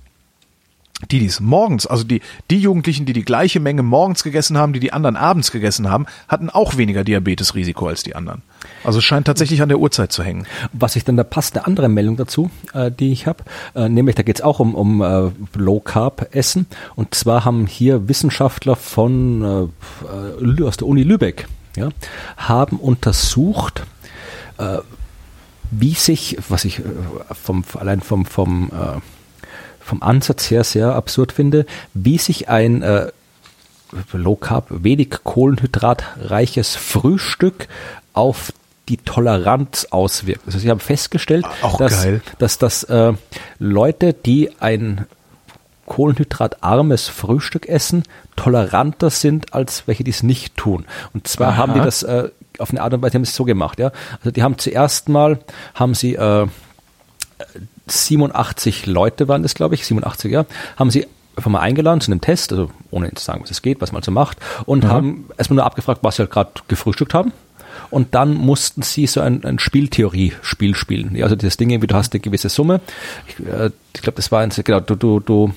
B: die dies morgens, also die, die Jugendlichen, die die gleiche Menge morgens gegessen haben, die die anderen abends gegessen haben, hatten auch weniger Diabetesrisiko als die anderen. Also es scheint tatsächlich an der Uhrzeit zu hängen.
C: Was ich dann, da passt eine andere Meldung dazu, äh, die ich habe, äh, nämlich da geht es auch um, um äh, Low Carb Essen. Und zwar haben hier Wissenschaftler von äh, aus der Uni Lübeck ja, haben untersucht, äh, wie sich, was ich äh, vom allein vom vom äh, vom Ansatz her sehr absurd finde, wie sich ein äh, Low Carb, wenig kohlenhydratreiches Frühstück auf die Toleranz auswirkt. Also sie haben festgestellt,
B: Auch
C: dass,
B: geil.
C: dass, dass äh, Leute, die ein kohlenhydratarmes Frühstück essen, toleranter sind als welche, die es nicht tun. Und zwar Aha. haben die das äh, auf eine Art und Weise haben sie es so gemacht, ja. Also die haben zuerst mal haben sie äh, 87 Leute waren das, glaube ich, 87, ja, haben sie einfach mal eingeladen zu einem Test, also ohne zu sagen, was es geht, was man so macht, und mhm. haben erstmal nur abgefragt, was sie halt gerade gefrühstückt haben. Und dann mussten sie so ein, ein Spieltheorie-Spiel spielen. Ja, also das Ding irgendwie, du hast eine gewisse Summe. Ich, äh, ich glaube, das war ein, genau, du, du, du,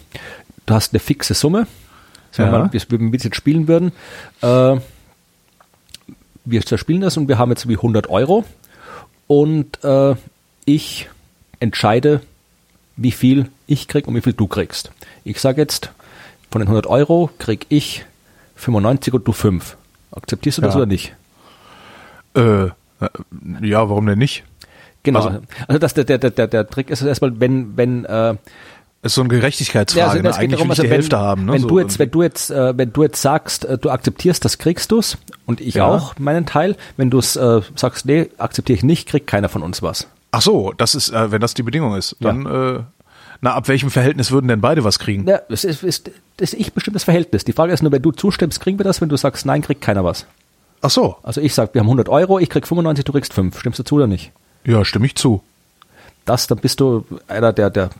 C: du hast eine fixe Summe. Sagen wir ja. mal, wir, wir jetzt spielen würden. Äh, wir spielen das und wir haben jetzt wie 100 Euro. Und äh, ich entscheide, wie viel ich krieg und wie viel du kriegst. Ich sage jetzt, von den 100 Euro krieg ich 95 und du 5. Akzeptierst du das oder nicht?
B: Äh, ja, warum denn nicht?
C: Genau. Also, also das, der, der, der, der Trick ist erstmal, wenn, wenn äh,
B: ist so eine Gerechtigkeitsfrage. Ja, also ne? Eigentlich darum, also die Hälfte haben. Ne?
C: Wenn so du jetzt, wenn du jetzt, äh, wenn du jetzt sagst, äh, du akzeptierst, das kriegst du's und ich ja. auch meinen Teil. Wenn du es äh, sagst, nee, akzeptiere ich nicht, kriegt keiner von uns was.
B: Ach so, das ist, äh, wenn das die Bedingung ist, dann, ja. äh, na, ab welchem Verhältnis würden denn beide was kriegen?
C: Ja, das ist, ist, das ist ich bestimmtes Verhältnis. Die Frage ist nur, wenn du zustimmst, kriegen wir das, wenn du sagst, nein, kriegt keiner was.
B: Ach so.
C: Also ich sag, wir haben 100 Euro, ich krieg 95, du kriegst 5. Stimmst du zu oder nicht?
B: Ja, stimme ich zu.
C: Das, dann bist du einer, der, der,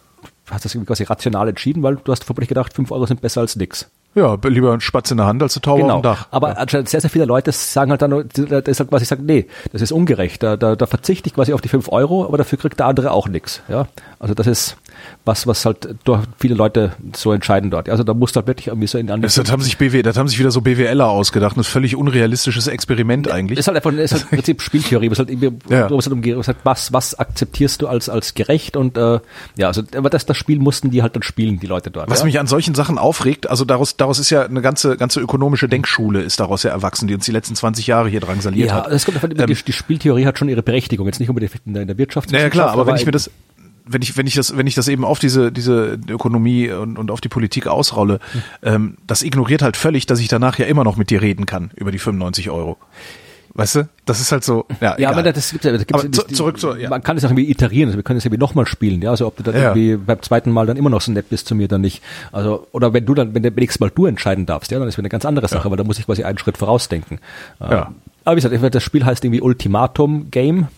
C: hast das irgendwie quasi rational entschieden, weil du hast vermutlich gedacht, 5 Euro sind besser als nix.
B: Ja, lieber ein Spatz in der Hand als eine Taube genau. auf dem Dach.
C: Aber
B: ja.
C: anscheinend sehr, sehr viele Leute sagen halt dann, das sagt quasi sagen, nee, das ist ungerecht. Da, da, da verzichte ich quasi auf die fünf Euro, aber dafür kriegt der andere auch nichts. Ja, also das ist, was, was halt durch viele Leute so entscheiden dort. Also da muss halt wirklich irgendwie so in
B: das, das haben sich BW, das haben sich wieder so BWLer ausgedacht. Das ist völlig unrealistisches Experiment eigentlich.
C: Ist halt einfach, ist halt im Prinzip Spieltheorie, was halt irgendwie,
B: Ja.
C: halt umgeht, was, halt, was, was akzeptierst du als, als gerecht und, äh, ja, also, aber das, das Spiel mussten die halt dann spielen, die Leute dort.
B: Was
C: ja?
B: mich an solchen Sachen aufregt, also daraus, daraus ist ja eine ganze, ganze ökonomische Denkschule ist daraus ja erwachsen, die uns die letzten 20 Jahre hier drangsaliert
C: ja,
B: hat.
C: das kommt davon, die, die Spieltheorie hat schon ihre Berechtigung, jetzt nicht unbedingt in der, in der Wirtschaft.
B: Naja klar, aber wenn ich mir das, wenn ich, wenn ich das, wenn ich das eben auf diese, diese Ökonomie und, und auf die Politik ausrolle,
C: Hm.
B: ähm, das ignoriert halt völlig, dass ich danach ja immer noch mit dir reden kann über die 95 Euro. Weißt du? Das ist halt so, ja,
C: Ja,
B: egal.
C: aber das gibt's ja, das gibt's
B: Aber
C: ja
B: zu- zurück zur- ja.
C: Man kann es auch irgendwie iterieren, also wir können es irgendwie nochmal spielen, ja, also ob du dann
B: Ja.
C: irgendwie beim zweiten Mal dann immer noch so nett bist zu mir dann nicht. Also, oder wenn du dann, wenn der nächstes Mal du entscheiden darfst, ja, dann ist wieder eine ganz andere Sache, weil da muss ich quasi einen Schritt vorausdenken.
B: Ja.
C: Aber wie gesagt, das Spiel heißt irgendwie Ultimatum Game.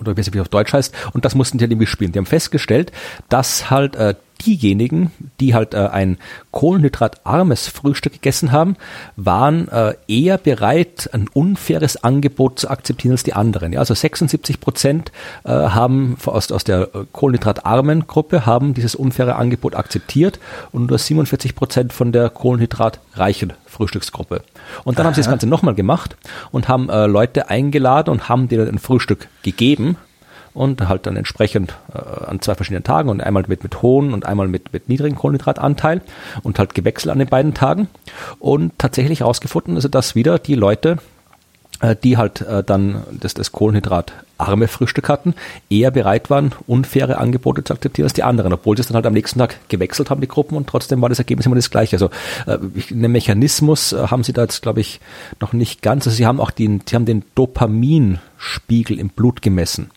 C: Oder wie es auf Deutsch heißt, und das mussten die halt irgendwie spielen. Die haben festgestellt, dass halt äh, diejenigen, die halt äh, ein kohlenhydratarmes Frühstück gegessen haben, waren äh, eher bereit, ein unfaires Angebot zu akzeptieren als die anderen. Ja, also 76 Prozent äh, haben aus, aus der äh, kohlenhydratarmen Gruppe haben dieses unfaire Angebot akzeptiert und nur 47 Prozent von der kohlenhydratreichen Frühstücksgruppe. Und dann haben sie das Ganze nochmal gemacht und haben äh, Leute eingeladen und haben denen ein Frühstück gegeben und halt dann entsprechend äh, an zwei verschiedenen Tagen und einmal mit, mit hohen und einmal mit, mit niedrigen Kohlenhydratanteil und halt gewechselt an den beiden Tagen und tatsächlich herausgefunden, also dass wieder die Leute, äh, die halt äh, dann das, das kohlenhydratarme Frühstück hatten, eher bereit waren, unfaire Angebote zu akzeptieren als die anderen, obwohl sie es dann halt am nächsten Tag gewechselt haben, die Gruppen, und trotzdem war das Ergebnis immer das gleiche. Also äh, einen Mechanismus äh, haben sie da jetzt, glaube ich, noch nicht ganz. Also sie haben auch den, sie haben den Dopaminspiegel im Blut gemessen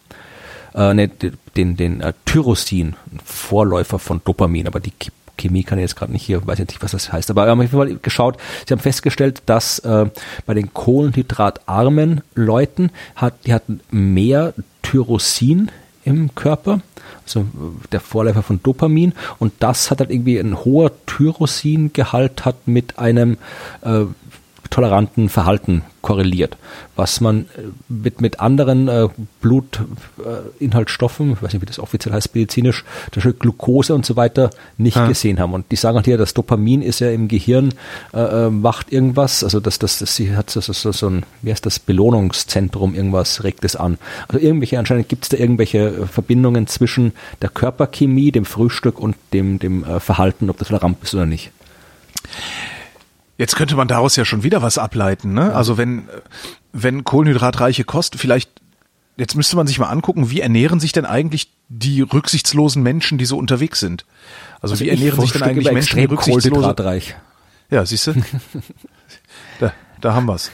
C: äh, ne, den, den äh, Tyrosin, Vorläufer von Dopamin, aber die Ch- Chemie kann ich jetzt gerade nicht hier, weiß ich nicht, was das heißt. Aber wir haben auf jeden Fall geschaut, sie haben festgestellt, dass äh, bei den kohlenhydratarmen Leuten hat, die hatten mehr Tyrosin im Körper, also äh, der Vorläufer von Dopamin und das hat halt irgendwie ein hoher Tyrosingehalt hat mit einem äh, toleranten Verhalten korreliert, was man äh, mit, mit anderen äh, Blutinhaltsstoffen, ich weiß nicht, wie das offiziell heißt medizinisch, zum Beispiel Glucose und so weiter, nicht
B: Ja.
C: gesehen haben. Und die sagen halt hier, das Dopamin ist ja im Gehirn, äh, äh, macht irgendwas, also das, das, das sie hat so, so, so, so ein, wie heißt das, Belohnungszentrum, irgendwas regt es an. Also irgendwelche, anscheinend gibt es da irgendwelche äh, Verbindungen zwischen der Körperchemie, dem Frühstück und dem, dem äh, Verhalten, ob du tolerant bist oder nicht.
B: Jetzt könnte man daraus ja schon wieder was ableiten, ne? Also wenn, wenn kohlenhydratreiche Kost, vielleicht, jetzt müsste man sich mal angucken, wie ernähren sich denn eigentlich die rücksichtslosen Menschen, die so unterwegs sind? Also, wie
C: ich
B: ernähren sich denn eigentlich Menschen, die
C: kohlenhydratreich.
B: ja, siehst du? da, da haben wir's.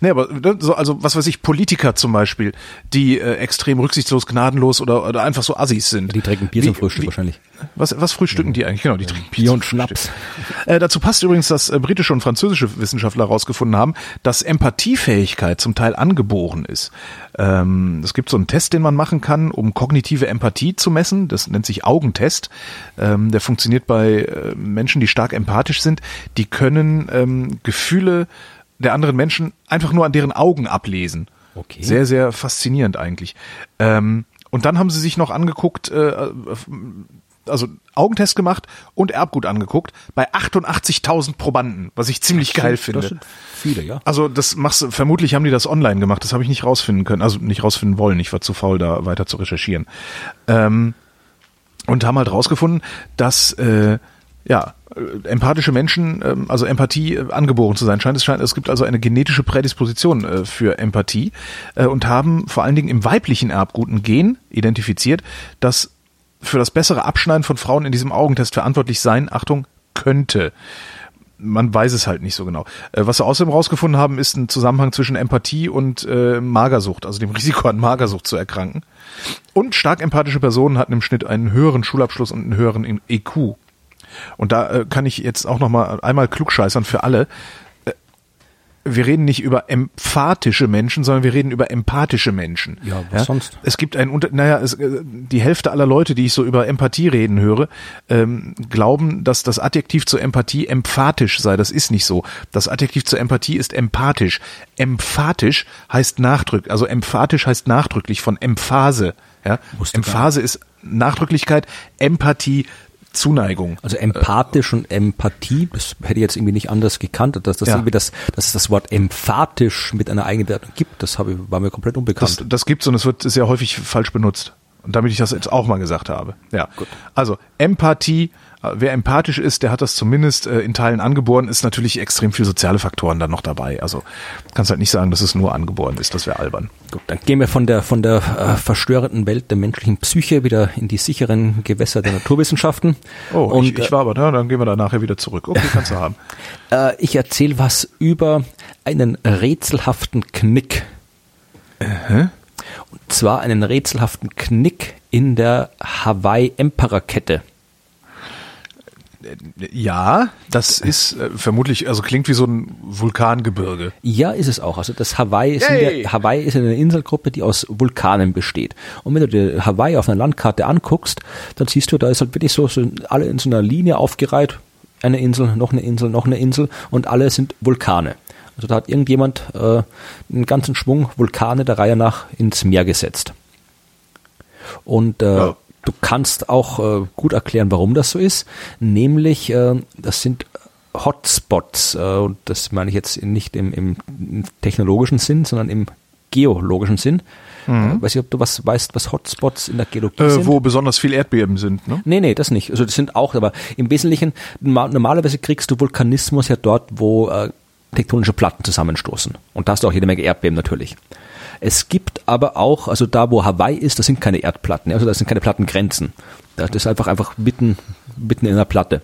B: Nee, aber ne, so, also was weiß ich, Politiker zum Beispiel, die äh, extrem rücksichtslos, gnadenlos oder, oder einfach so Assis sind.
C: Die trinken Bier
B: Wie-
C: zum Frühstück
B: wie-
C: wahrscheinlich.
B: Was, was frühstücken die eigentlich? Genau, die trinken
C: Bier
B: zum
C: und. Schnaps.
B: Äh, dazu passt übrigens, dass äh, britische und französische Wissenschaftler herausgefunden haben, dass Empathiefähigkeit zum Teil angeboren ist. Ähm, es gibt so einen Test, den man machen kann, um kognitive Empathie zu messen. Das nennt sich Augentest. Ähm, der funktioniert bei äh, Menschen, die stark empathisch sind. Die können ähm, Gefühle der anderen Menschen einfach nur an deren Augen ablesen.
C: Okay.
B: Sehr, sehr faszinierend eigentlich. Ähm, und dann haben sie sich noch angeguckt, äh, also Augentest gemacht und Erbgut angeguckt bei 88.000 Probanden, was ich ziemlich geil finde.
C: Das sind viele, ja.
B: Also das machst du, vermutlich haben die das online gemacht, das habe ich nicht rausfinden können, also nicht rausfinden wollen, ich war zu faul, da weiter zu recherchieren. Ähm, und haben halt rausgefunden, dass äh, ja, äh, empathische Menschen, ähm, also Empathie äh, angeboren zu sein scheint. Es scheint, es gibt also eine genetische Prädisposition äh, für Empathie äh, und haben vor allen Dingen im weiblichen Erbgut ein Gen identifiziert, das für das bessere Abschneiden von Frauen in diesem Augentest verantwortlich sein, Achtung, könnte. Man weiß es halt nicht so genau. Äh, Was sie außerdem rausgefunden haben, ist ein Zusammenhang zwischen Empathie und äh, Magersucht, also dem Risiko an Magersucht zu erkranken. Und stark empathische Personen hatten im Schnitt einen höheren Schulabschluss und einen höheren EQ. Und da äh, kann ich jetzt auch noch mal einmal klugscheißern für alle. Äh, Wir reden nicht über emphatische Menschen, sondern wir reden über empathische Menschen.
C: Ja, was sonst?
B: Es gibt ein Unter, naja, es, äh, die Hälfte aller Leute, die ich so über Empathie reden höre, ähm, glauben, dass das Adjektiv zur Empathie emphatisch sei. Das ist nicht so. Das Adjektiv zur Empathie ist empathisch. Emphatisch heißt nachdrücklich, also emphatisch heißt nachdrücklich von Emphase. Ja? Emphase ist Nachdrücklichkeit, Empathie, Zuneigung.
C: Also empathisch und Empathie, das hätte ich jetzt irgendwie nicht anders gekannt, dass das
B: Ja.
C: irgendwie das, dass es das Wort emphatisch mit einer eigenen Wertung gibt, das habe ich, war mir komplett unbekannt.
B: Das, das gibt's und es wird sehr häufig falsch benutzt. Und damit ich das jetzt auch mal gesagt habe. Ja. Also Empathie, wer empathisch ist, der hat das zumindest äh, in Teilen angeboren, ist natürlich extrem viel soziale Faktoren dann noch dabei. Also kannst halt nicht sagen, dass es nur angeboren ist, das wäre albern.
C: Gut, dann gehen wir von der von der äh, verstörenden Welt der menschlichen Psyche wieder in die sicheren Gewässer der Naturwissenschaften.
B: Oh,
C: und
B: ich, ich war aber da, dann gehen wir da nachher wieder zurück. Okay, kannst du haben.
C: äh, ich erzähle was über einen rätselhaften Knick. Und zwar einen rätselhaften Knick in der Hawaii-Emperor-Kette.
B: Ja, das ist äh, vermutlich, also klingt wie so ein Vulkangebirge.
C: Ja, ist es auch. Also das Hawaii ist, in der, Hawaii ist eine Inselgruppe, die aus Vulkanen besteht. Und wenn du dir Hawaii auf einer Landkarte anguckst, dann siehst du, da ist halt wirklich so, so alle in so einer Linie aufgereiht. Eine Insel, noch eine Insel, noch eine Insel und alle sind Vulkane. Also da hat irgendjemand äh, einen ganzen Schwung Vulkane der Reihe nach ins Meer gesetzt. Und äh,
B: Ja.
C: Du kannst auch äh, gut erklären, warum das so ist. Nämlich, äh, das sind Hotspots. Äh, und das meine ich jetzt nicht im, im technologischen Sinn, sondern im geologischen Sinn. Äh, weiß ich, ob du was weißt, was Hotspots in der Geologie sind?
B: Äh, wo besonders viel Erdbeben sind, ne?
C: Nee, nee, das nicht. Also das sind auch, aber im Wesentlichen, normal- normalerweise kriegst du Vulkanismus ja dort, wo äh, tektonische Platten zusammenstoßen. Und da hast du auch jede Menge Erdbeben natürlich. Es gibt aber auch, also da wo Hawaii ist, das sind keine Erdplatten, also das sind keine Plattengrenzen. Das ist einfach einfach mitten, mitten in einer Platte.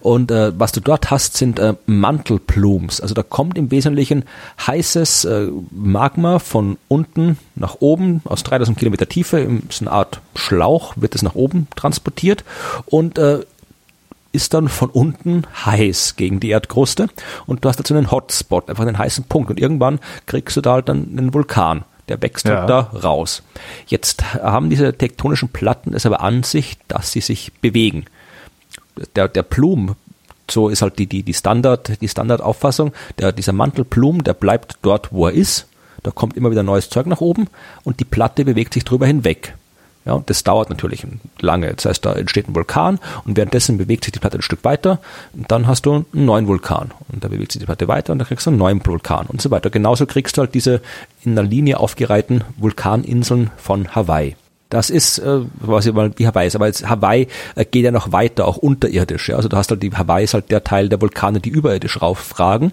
C: Und äh, was du dort hast, sind äh, Mantelplumes. Also da kommt im Wesentlichen heißes äh, Magma von unten nach oben aus 3000 Kilometer Tiefe. In so eine Art Schlauch wird es nach oben transportiert und äh, ist dann von unten heiß gegen die Erdkruste und du hast dazu einen Hotspot, einfach einen heißen Punkt und irgendwann kriegst du da halt dann einen Vulkan. Der wächst
B: Ja.
C: halt da raus. Jetzt haben diese tektonischen Platten es aber an sich, dass sie sich bewegen. Der, der Plum, so ist halt die, die, die Standard, die Standardauffassung, der, dieser Mantelplum, der bleibt dort, wo er ist. Da kommt immer wieder neues Zeug nach oben und die Platte bewegt sich drüber hinweg. Ja, das dauert natürlich lange. Das heißt, da entsteht ein Vulkan und währenddessen bewegt sich die Platte ein Stück weiter und dann hast du einen neuen Vulkan und da bewegt sich die Platte weiter und dann kriegst du einen neuen Vulkan und so weiter. Genauso kriegst du halt diese in einer Linie aufgereihten Vulkaninseln von Hawaii. Das ist, äh, was ich mal wie Hawaii ist, aber jetzt Hawaii äh, geht ja noch weiter, auch unterirdisch. Ja? Also du hast halt die Hawaii ist halt der Teil der Vulkane, die überirdisch rauffragen.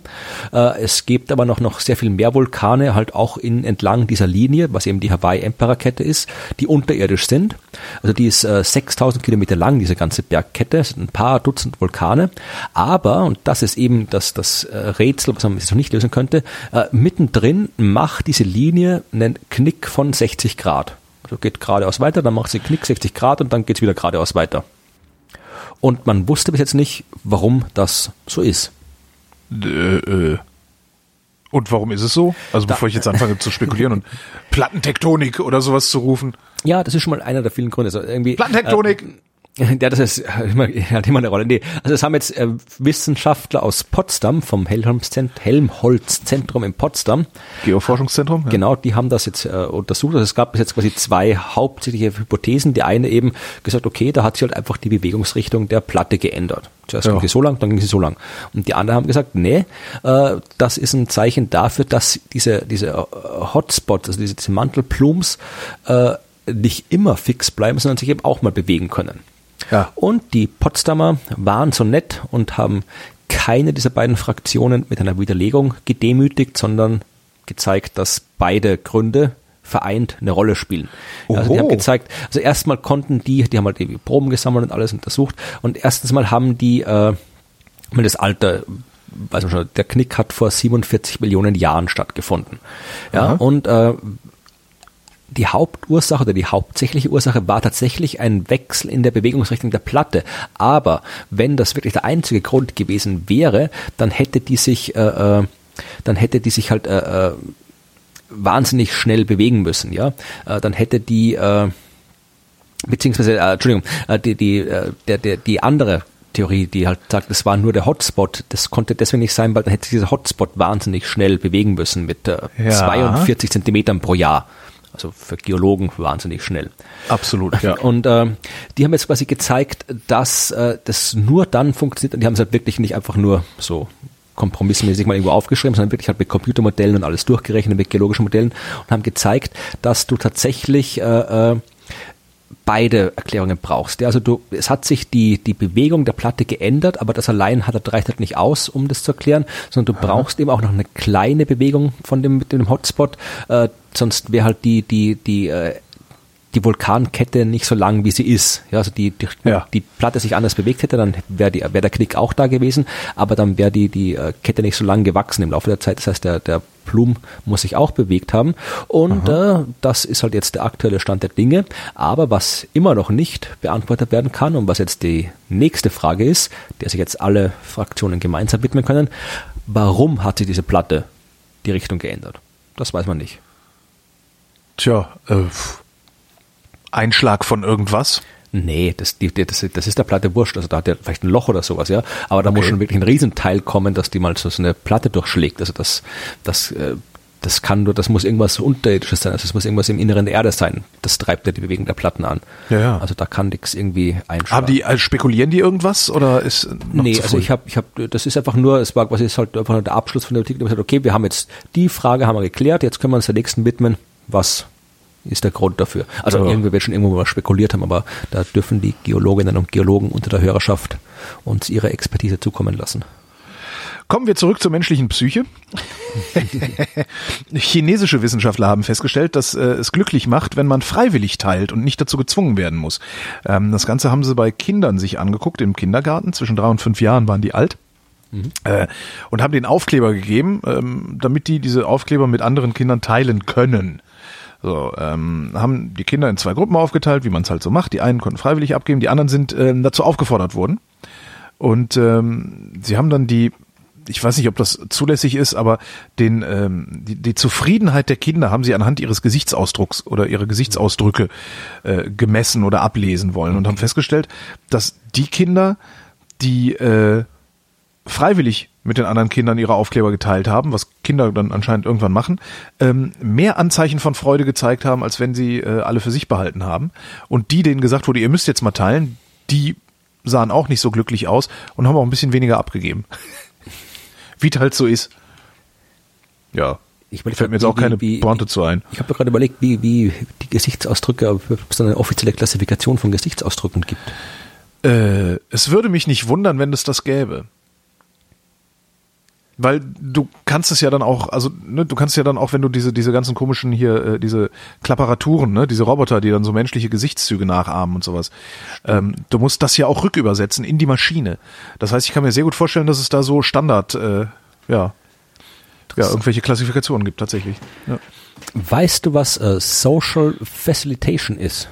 C: Äh, es gibt aber noch noch sehr viel mehr Vulkane halt auch in entlang dieser Linie, was eben die Hawaii Emperor Kette ist, die unterirdisch sind. Also die ist äh, 6000 Kilometer lang, diese ganze Bergkette, es sind ein paar Dutzend Vulkane. Aber und das ist eben das das äh, Rätsel, was man jetzt noch nicht lösen könnte, äh, mittendrin macht diese Linie einen Knick von 60 Grad. Also geht geradeaus weiter, dann macht sie Knick 60 Grad und dann geht's wieder geradeaus weiter. Und man wusste bis jetzt nicht, warum das so ist.
B: Äh, äh. Und warum ist es so? Also bevor ich jetzt anfange zu spekulieren und Plattentektonik oder sowas zu rufen.
C: Ja, das ist schon mal einer der vielen Gründe. Also irgendwie,
B: Plattentektonik!
C: Ja, das ist äh, immer, hat immer eine Rolle. Nee, also es haben jetzt äh, Wissenschaftler aus Potsdam vom Helmholtz-Zent- Helmholtz-Zentrum in Potsdam
B: Geoforschungszentrum? Ja.
C: Genau, die haben das jetzt äh, untersucht. Also es gab bis jetzt quasi zwei hauptsächliche Hypothesen. Die eine eben gesagt, okay, da hat sich halt einfach die Bewegungsrichtung der Platte geändert. Zuerst
B: Ja.
C: ging sie so lang, dann ging sie so lang. Und die anderen haben gesagt, nee, äh, das ist ein Zeichen dafür, dass diese, diese äh, Hotspots, also diese, diese Mantelplums, äh, nicht immer fix bleiben, sondern sich eben auch mal bewegen können.
B: Ja.
C: Und die Potsdamer waren so nett und haben keine dieser beiden Fraktionen mit einer Widerlegung gedemütigt, sondern gezeigt, dass beide Gründe vereint eine Rolle spielen. Ja, also die
B: Oho.
C: haben gezeigt, also erstmal konnten die, die haben halt die Proben gesammelt und alles untersucht und erstens mal haben die äh, mal das Alter weiß man schon, der Knick hat vor 47 Millionen Jahren stattgefunden. Ja,
B: Aha.
C: und äh, die Hauptursache oder die hauptsächliche Ursache war tatsächlich ein Wechsel in der Bewegungsrichtung der Platte. Aber wenn das wirklich der einzige Grund gewesen wäre, dann hätte die sich, äh, äh, dann hätte die sich halt äh, äh, wahnsinnig schnell bewegen müssen. Ja, äh, dann hätte die äh, beziehungsweise äh, Entschuldigung, äh, die die äh, der der die andere Theorie, die halt sagt, es war nur der Hotspot. Das konnte deswegen nicht sein, weil dann hätte sich dieser Hotspot wahnsinnig schnell bewegen müssen mit äh,
B: Ja.
C: 42 Zentimetern pro Jahr. Also für Geologen wahnsinnig schnell.
B: Absolut, ja.
C: Und äh, die haben jetzt quasi gezeigt, dass äh, das nur dann funktioniert, und die haben es halt wirklich nicht einfach nur so kompromissmäßig mal irgendwo aufgeschrieben, sondern wirklich halt mit Computermodellen und alles durchgerechnet, mit geologischen Modellen und haben gezeigt, dass du tatsächlich äh, äh, beide Erklärungen brauchst. Ja, also du, es hat sich die, die Bewegung der Platte geändert, aber das allein hat, reicht halt nicht aus, um das zu erklären, sondern du Aha. brauchst eben auch noch eine kleine Bewegung von dem, dem Hotspot, äh, sonst wäre halt die, die, die äh, die Vulkankette nicht so lang, wie sie ist. Ja, also die, die, ja. die Platte sich anders bewegt hätte, dann wäre wär der Knick auch da gewesen, aber dann wäre die, die äh, Kette nicht so lang gewachsen im Laufe der Zeit. Das heißt, der, der Plum muss sich auch bewegt haben. Und äh, das ist halt jetzt der aktuelle Stand der Dinge. Aber was immer noch nicht beantwortet werden kann und was jetzt die nächste Frage ist, der sich jetzt alle Fraktionen gemeinsam widmen können, warum hat sich diese Platte die Richtung geändert? Das weiß man nicht.
B: Tja, äh, Einschlag von irgendwas?
C: Nee, das, die, das, das ist der Platte wurscht. Also da hat er vielleicht ein Loch oder sowas, ja. Aber da okay. muss schon wirklich ein Riesenteil kommen, dass die mal so eine Platte durchschlägt. Also das, das, äh, das kann nur, das muss irgendwas Unterirdisches sein. Also es muss irgendwas im Inneren der Erde sein. Das treibt ja die Bewegung der Platten an.
B: Ja, ja.
C: Also da kann nichts irgendwie einschlagen.
B: Haben die, also spekulieren die irgendwas oder ist
C: noch Nee, also ich habe, ich habe, das ist einfach nur, es war quasi ist halt einfach nur der Abschluss von der Artikel. Okay, wir haben jetzt die Frage haben wir geklärt, jetzt können wir uns der nächsten widmen. Was ist der Grund dafür. Also ja. irgendwie wird schon irgendwo mal spekuliert haben, aber da dürfen die Geologinnen und Geologen unter der Hörerschaft uns ihre Expertise zukommen lassen.
B: Kommen wir zurück zur menschlichen Psyche. Chinesische Wissenschaftler haben festgestellt, dass äh, es glücklich macht, wenn man freiwillig teilt und nicht dazu gezwungen werden muss. Ähm, das Ganze haben sie bei Kindern sich angeguckt im Kindergarten. Zwischen drei und fünf Jahren waren die alt. Mhm. Äh, und haben den Aufkleber gegeben, ähm, damit die diese Aufkleber mit anderen Kindern teilen können. So, ähm, haben die Kinder in zwei Gruppen aufgeteilt, wie man es halt so macht. Die einen konnten freiwillig abgeben, die anderen sind ähm, dazu aufgefordert worden. Und ähm, sie haben dann die, ich weiß nicht, ob das zulässig ist, aber den, ähm, die, die Zufriedenheit der Kinder haben sie anhand ihres Gesichtsausdrucks oder ihrer Gesichtsausdrücke äh, gemessen oder ablesen wollen und haben festgestellt, dass die Kinder, die äh, freiwillig mit den anderen Kindern ihre Aufkleber geteilt haben, was Kinder dann anscheinend irgendwann machen, ähm, mehr Anzeichen von Freude gezeigt haben, als wenn sie äh, alle für sich behalten haben. Und die, denen gesagt wurde, ihr müsst jetzt mal teilen, die sahen auch nicht so glücklich aus und haben auch ein bisschen weniger abgegeben. wie halt so ist. Ja. Ich fällt mir jetzt auch keine wie, Pointe zu ein.
C: Ich habe gerade überlegt, wie, wie die Gesichtsausdrücke, ob es eine offizielle Klassifikation von Gesichtsausdrücken gibt.
B: Äh, es würde mich nicht wundern, wenn es das gäbe. Weil du kannst es ja dann auch, also ne, du kannst ja dann auch, wenn du diese diese ganzen komischen hier, äh, diese Klapparaturen, ne, diese Roboter, die dann so menschliche Gesichtszüge nachahmen und sowas, ähm, du musst das ja auch rückübersetzen in die Maschine. Das heißt, ich kann mir sehr gut vorstellen, dass es da so Standard, äh, ja, ja, irgendwelche Klassifikationen gibt tatsächlich. Ja.
C: Weißt du, was äh, Social Facilitation ist?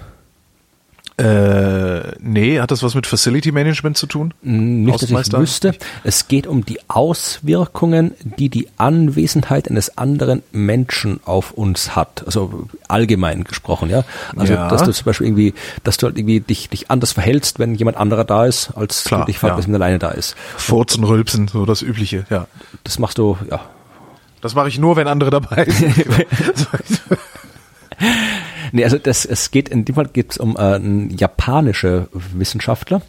B: Äh, nee, hat das was mit Facility Management zu tun?
C: Nicht, dass ich wüsste. Es geht um die Auswirkungen, die die Anwesenheit eines anderen Menschen auf uns hat. Also allgemein gesprochen, ja. Also, ja. dass du zum Beispiel irgendwie, dass du halt irgendwie dich, dich anders verhältst, wenn jemand anderer da ist, als Klar, du dich verhältst, ja. wenn alleine da ist.
B: Furzen, Rülpsen, so das Übliche, ja.
C: Das machst du, ja.
B: Das mache ich nur, wenn andere dabei sind.
C: Nee, also das, es geht, in dem Fall geht es um äh, japanische Wissenschaftler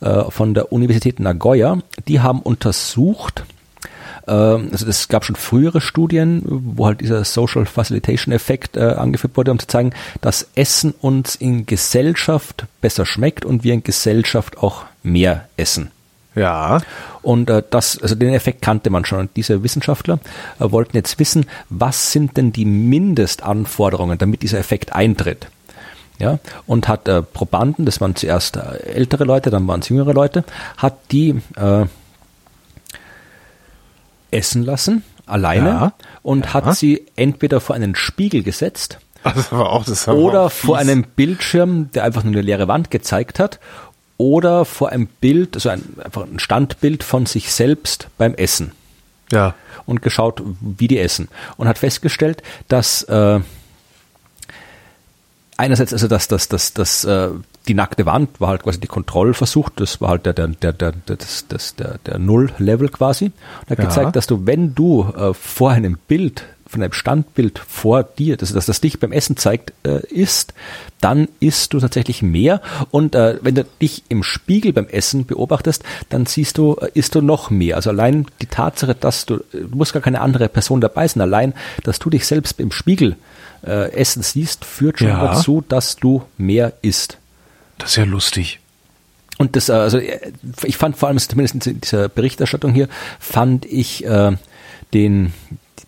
C: äh, von der Universität Nagoya. Die haben untersucht, äh, also es gab schon frühere Studien, wo halt dieser Social Facilitation Effekt äh, angeführt wurde, um zu zeigen, dass Essen uns in Gesellschaft besser schmeckt und wir in Gesellschaft auch mehr essen.
B: Ja.
C: Und äh, das, also den Effekt kannte man schon. Und diese Wissenschaftler äh, wollten jetzt wissen, was sind denn die Mindestanforderungen, damit dieser Effekt eintritt. Ja, und hat äh, Probanden, das waren zuerst äh, ältere Leute, dann waren es jüngere Leute, hat die äh, essen lassen, alleine, ja. und ja. hat sie entweder vor einen Spiegel gesetzt,
B: auch,
C: oder vor einem Bildschirm, der einfach nur eine leere Wand gezeigt hat, oder vor einem Bild, also ein, einfach ein Standbild von sich selbst beim Essen.
B: Ja.
C: Und geschaut, wie die essen. Und hat festgestellt, dass äh, einerseits also dass das das das äh, die nackte Wand war halt quasi die Kontrollversuch, das war halt der der der der das, das der der Null Level quasi und hat ja. gezeigt, dass du wenn du äh, vor einem Bild von deinem Standbild vor dir, dass, dass das dich beim Essen zeigt, äh, isst, dann isst du tatsächlich mehr. Und äh, wenn du dich im Spiegel beim Essen beobachtest, dann siehst du, äh, isst du noch mehr. Also allein die Tatsache, dass du, du musst gar keine andere Person dabei sein, allein, dass du dich selbst im Spiegel äh, essen siehst, führt schon
B: Ja.
C: dazu, dass du mehr isst.
B: Das ist ja lustig.
C: Und das, äh, also äh, ich fand vor allem, zumindest in dieser Berichterstattung hier, fand ich äh, den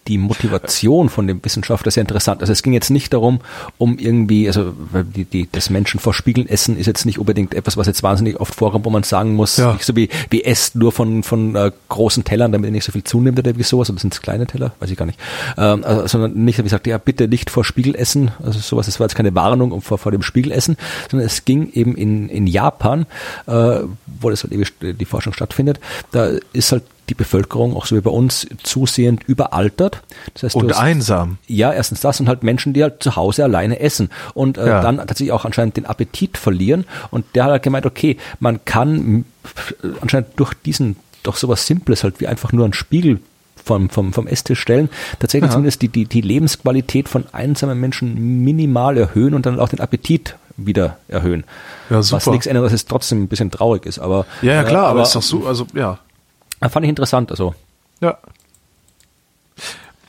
C: die Motivation von dem Wissenschaftler sehr interessant. Also es ging jetzt nicht darum, um irgendwie, also die, die, das Menschen vor Spiegeln essen ist jetzt nicht unbedingt etwas, was jetzt wahnsinnig oft vorkommt, wo man sagen muss,
B: Ja.
C: nicht so wie, wie esst nur von, von äh, großen Tellern, damit ihr nicht so viel zunimmt oder wie sowas, oder sind es kleine Teller? Weiß ich gar nicht. Ähm, also, sondern nicht, wie gesagt, ja, bitte nicht vor Spiegel essen, also sowas, das war jetzt keine Warnung um vor, vor dem Spiegel essen, sondern es ging eben in, in Japan, äh, wo das halt ewig die Forschung stattfindet, da ist halt die Bevölkerung, auch so wie bei uns, zusehend überaltert. Das heißt,
B: Und
C: hast-
B: einsam.
C: ja, erstens das und halt Menschen, die halt zu Hause alleine essen und äh,
B: Ja.
C: dann tatsächlich auch anscheinend den Appetit verlieren. Und der hat halt gemeint, okay, man kann äh, anscheinend durch diesen, durch sowas Simples halt wie einfach nur einen Spiegel vom, vom, vom Esstisch stellen, tatsächlich
B: Ja.
C: zumindest die, die, die Lebensqualität von einsamen Menschen minimal erhöhen und dann auch den Appetit wieder erhöhen.
B: Ja,
C: Was
B: super.
C: nichts ändert, dass es trotzdem ein bisschen traurig ist. Aber,
B: Ja, ja, klar,
C: äh,
B: aber ist doch so, also, ja.
C: Äh, fand ich interessant. Also,
B: Ja.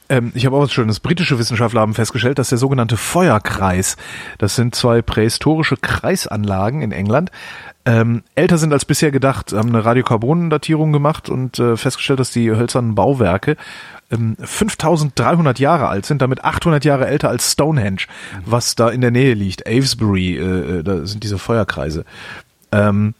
B: Ähm, ich habe auch was Schönes. Britische Wissenschaftler haben festgestellt, dass der sogenannte Feuerkreis, das sind zwei prähistorische Kreisanlagen in England, ähm, älter sind als bisher gedacht, haben eine Radiokarbondatierung gemacht und äh, festgestellt, dass die hölzernen Bauwerke ähm, 5300 Jahre alt sind, damit 800 Jahre älter als Stonehenge, was da in der Nähe liegt. Avesbury, äh, äh, da sind diese Feuerkreise. Ähm,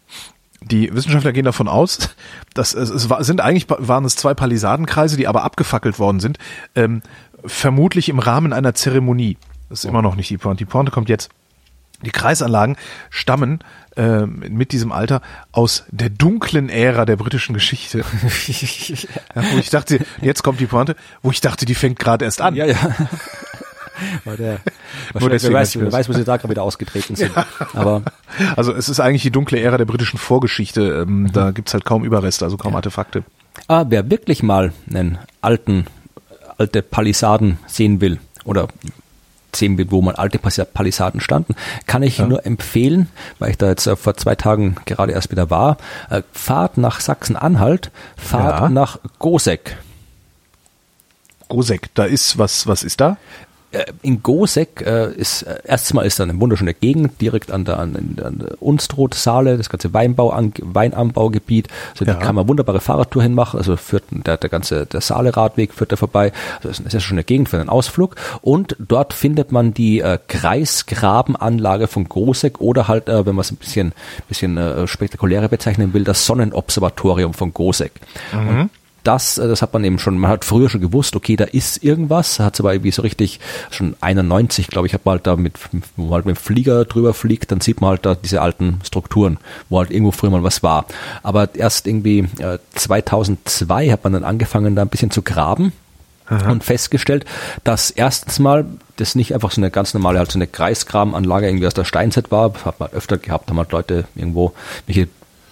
B: die Wissenschaftler gehen davon aus, dass es, es war, sind eigentlich waren es zwei Palisadenkreise, die aber abgefackelt worden sind, ähm, vermutlich im Rahmen einer Zeremonie. Das ist immer noch nicht die Pointe. Die Pointe kommt jetzt. Die Kreisanlagen stammen ähm, mit diesem Alter aus der dunklen Ära der britischen Geschichte. ja, wo ich dachte, jetzt kommt die Pointe, wo ich dachte, die fängt gerade erst an.
C: ja, ja. Weil der,
B: Nur deswegen
C: wer weiß, wer weiß, wo sie da gerade wieder ausgetreten sind. Aber
B: Also es ist eigentlich die dunkle Ära der britischen Vorgeschichte. Ähm, Da gibt's halt kaum Überreste, also kaum Artefakte.
C: Ah, wer wirklich mal einen alten, alte Palisaden sehen will oder sehen will, wo mal alte Palisaden standen, kann ich nur empfehlen, weil ich da jetzt äh, vor zwei Tagen gerade erst wieder war, äh, fahrt nach Sachsen-Anhalt, fahrt
B: Ja.
C: nach Gosek.
B: Gosek, da ist was, was ist da?
C: Äh, In Gosek äh, ist äh, erstmal ist da eine wunderschöne Gegend direkt an der, an, an der Unstrut-Saale, das ganze Weinbau, an, Weinanbaugebiet. Also
B: Ja.
C: da kann man wunderbare Fahrradtour hinmachen. Also führt der, der ganze der Saale-Radweg führt da vorbei. Also das ist eine sehr schöne Gegend für einen Ausflug. Und dort findet man die äh, Kreisgrabenanlage von Gosek oder halt, äh, wenn man es ein bisschen bisschen äh, spektakulärer bezeichnen will, das Sonnenobservatorium von Gosek. Und das, äh, das hat man eben schon, man hat früher schon gewusst, okay, da ist irgendwas, hat es aber irgendwie so richtig, schon 91, glaube ich, hat man halt da mit, wo man halt mit dem Flieger drüber fliegt, dann sieht man halt da diese alten Strukturen, wo halt irgendwo früher mal was war. Aber erst irgendwie äh, 2002 hat man dann angefangen, da ein bisschen zu graben und festgestellt, dass erstens mal das nicht einfach so eine ganz normale, halt so eine Kreisgrabenanlage irgendwie aus der Steinzeit war, das hat man öfter gehabt, haben halt Leute irgendwo welche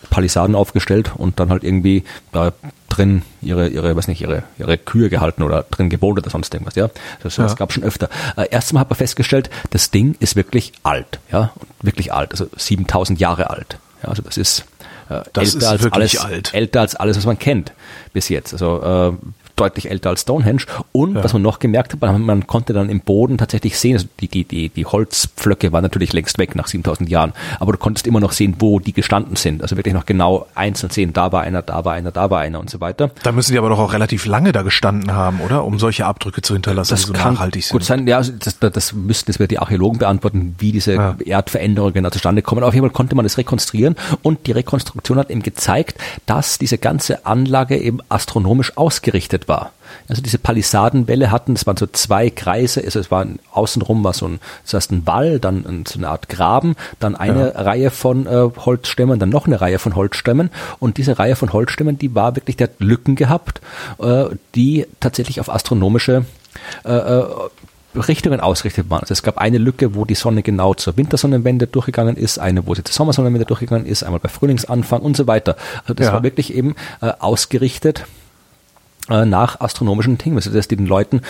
C: Palisaden aufgestellt und dann halt irgendwie da drin ihre, ihre, weiß nicht, ihre, ihre Kühe gehalten oder drin gewohnt oder sonst irgendwas, ja. Das, sowas
B: Ja.
C: gab schon öfter. Äh, erstmal hat man festgestellt, das Ding ist wirklich alt, ja, wirklich alt, also 7000 Jahre alt. Ja, also das ist, äh,
B: Das
C: älter
B: ist
C: als alles,
B: alt.
C: älter als alles, was man kennt bis jetzt. Also äh, deutlich älter als Stonehenge. Und
B: Ja.
C: was man noch gemerkt hat, man, man konnte dann im Boden tatsächlich sehen, also die, die, die, die Holzpflöcke waren natürlich längst weg nach 7000 Jahren, aber du konntest immer noch sehen, wo die gestanden sind. Also wirklich noch genau einzeln sehen, da war einer, da war einer, da war einer und so weiter.
B: Da müssen die aber doch auch relativ lange da gestanden haben, oder? Um solche Abdrücke zu hinterlassen, die so nachhaltig sind.
C: gut sein. Ja, also das, das, das müssten jetzt wieder die Archäologen beantworten, wie diese
B: Ja.
C: Erdveränderungen genau zustande kommen. Auf jeden Fall konnte man das rekonstruieren und die Rekonstruktion hat eben gezeigt, dass diese ganze Anlage eben astronomisch ausgerichtet war. Also diese Palisadenwelle hatten, das waren so zwei Kreise, also es war außenrum war so ein, heißt ein Wall, dann so eine Art Graben, dann eine Reihe von äh, Holzstämmen, dann noch eine Reihe von Holzstämmen und diese Reihe von Holzstämmen, die war wirklich, die hat Lücken gehabt, äh, die tatsächlich auf astronomische äh, äh, Richtungen ausgerichtet waren. Also es gab eine Lücke, wo die Sonne genau zur Wintersonnenwende durchgegangen ist, eine, wo sie zur Sommersonnenwende durchgegangen ist, einmal bei Frühlingsanfang und so weiter. Also das
B: Ja.
C: war wirklich eben äh, ausgerichtet äh, nach astronomischen Dingen. Also das den Leuten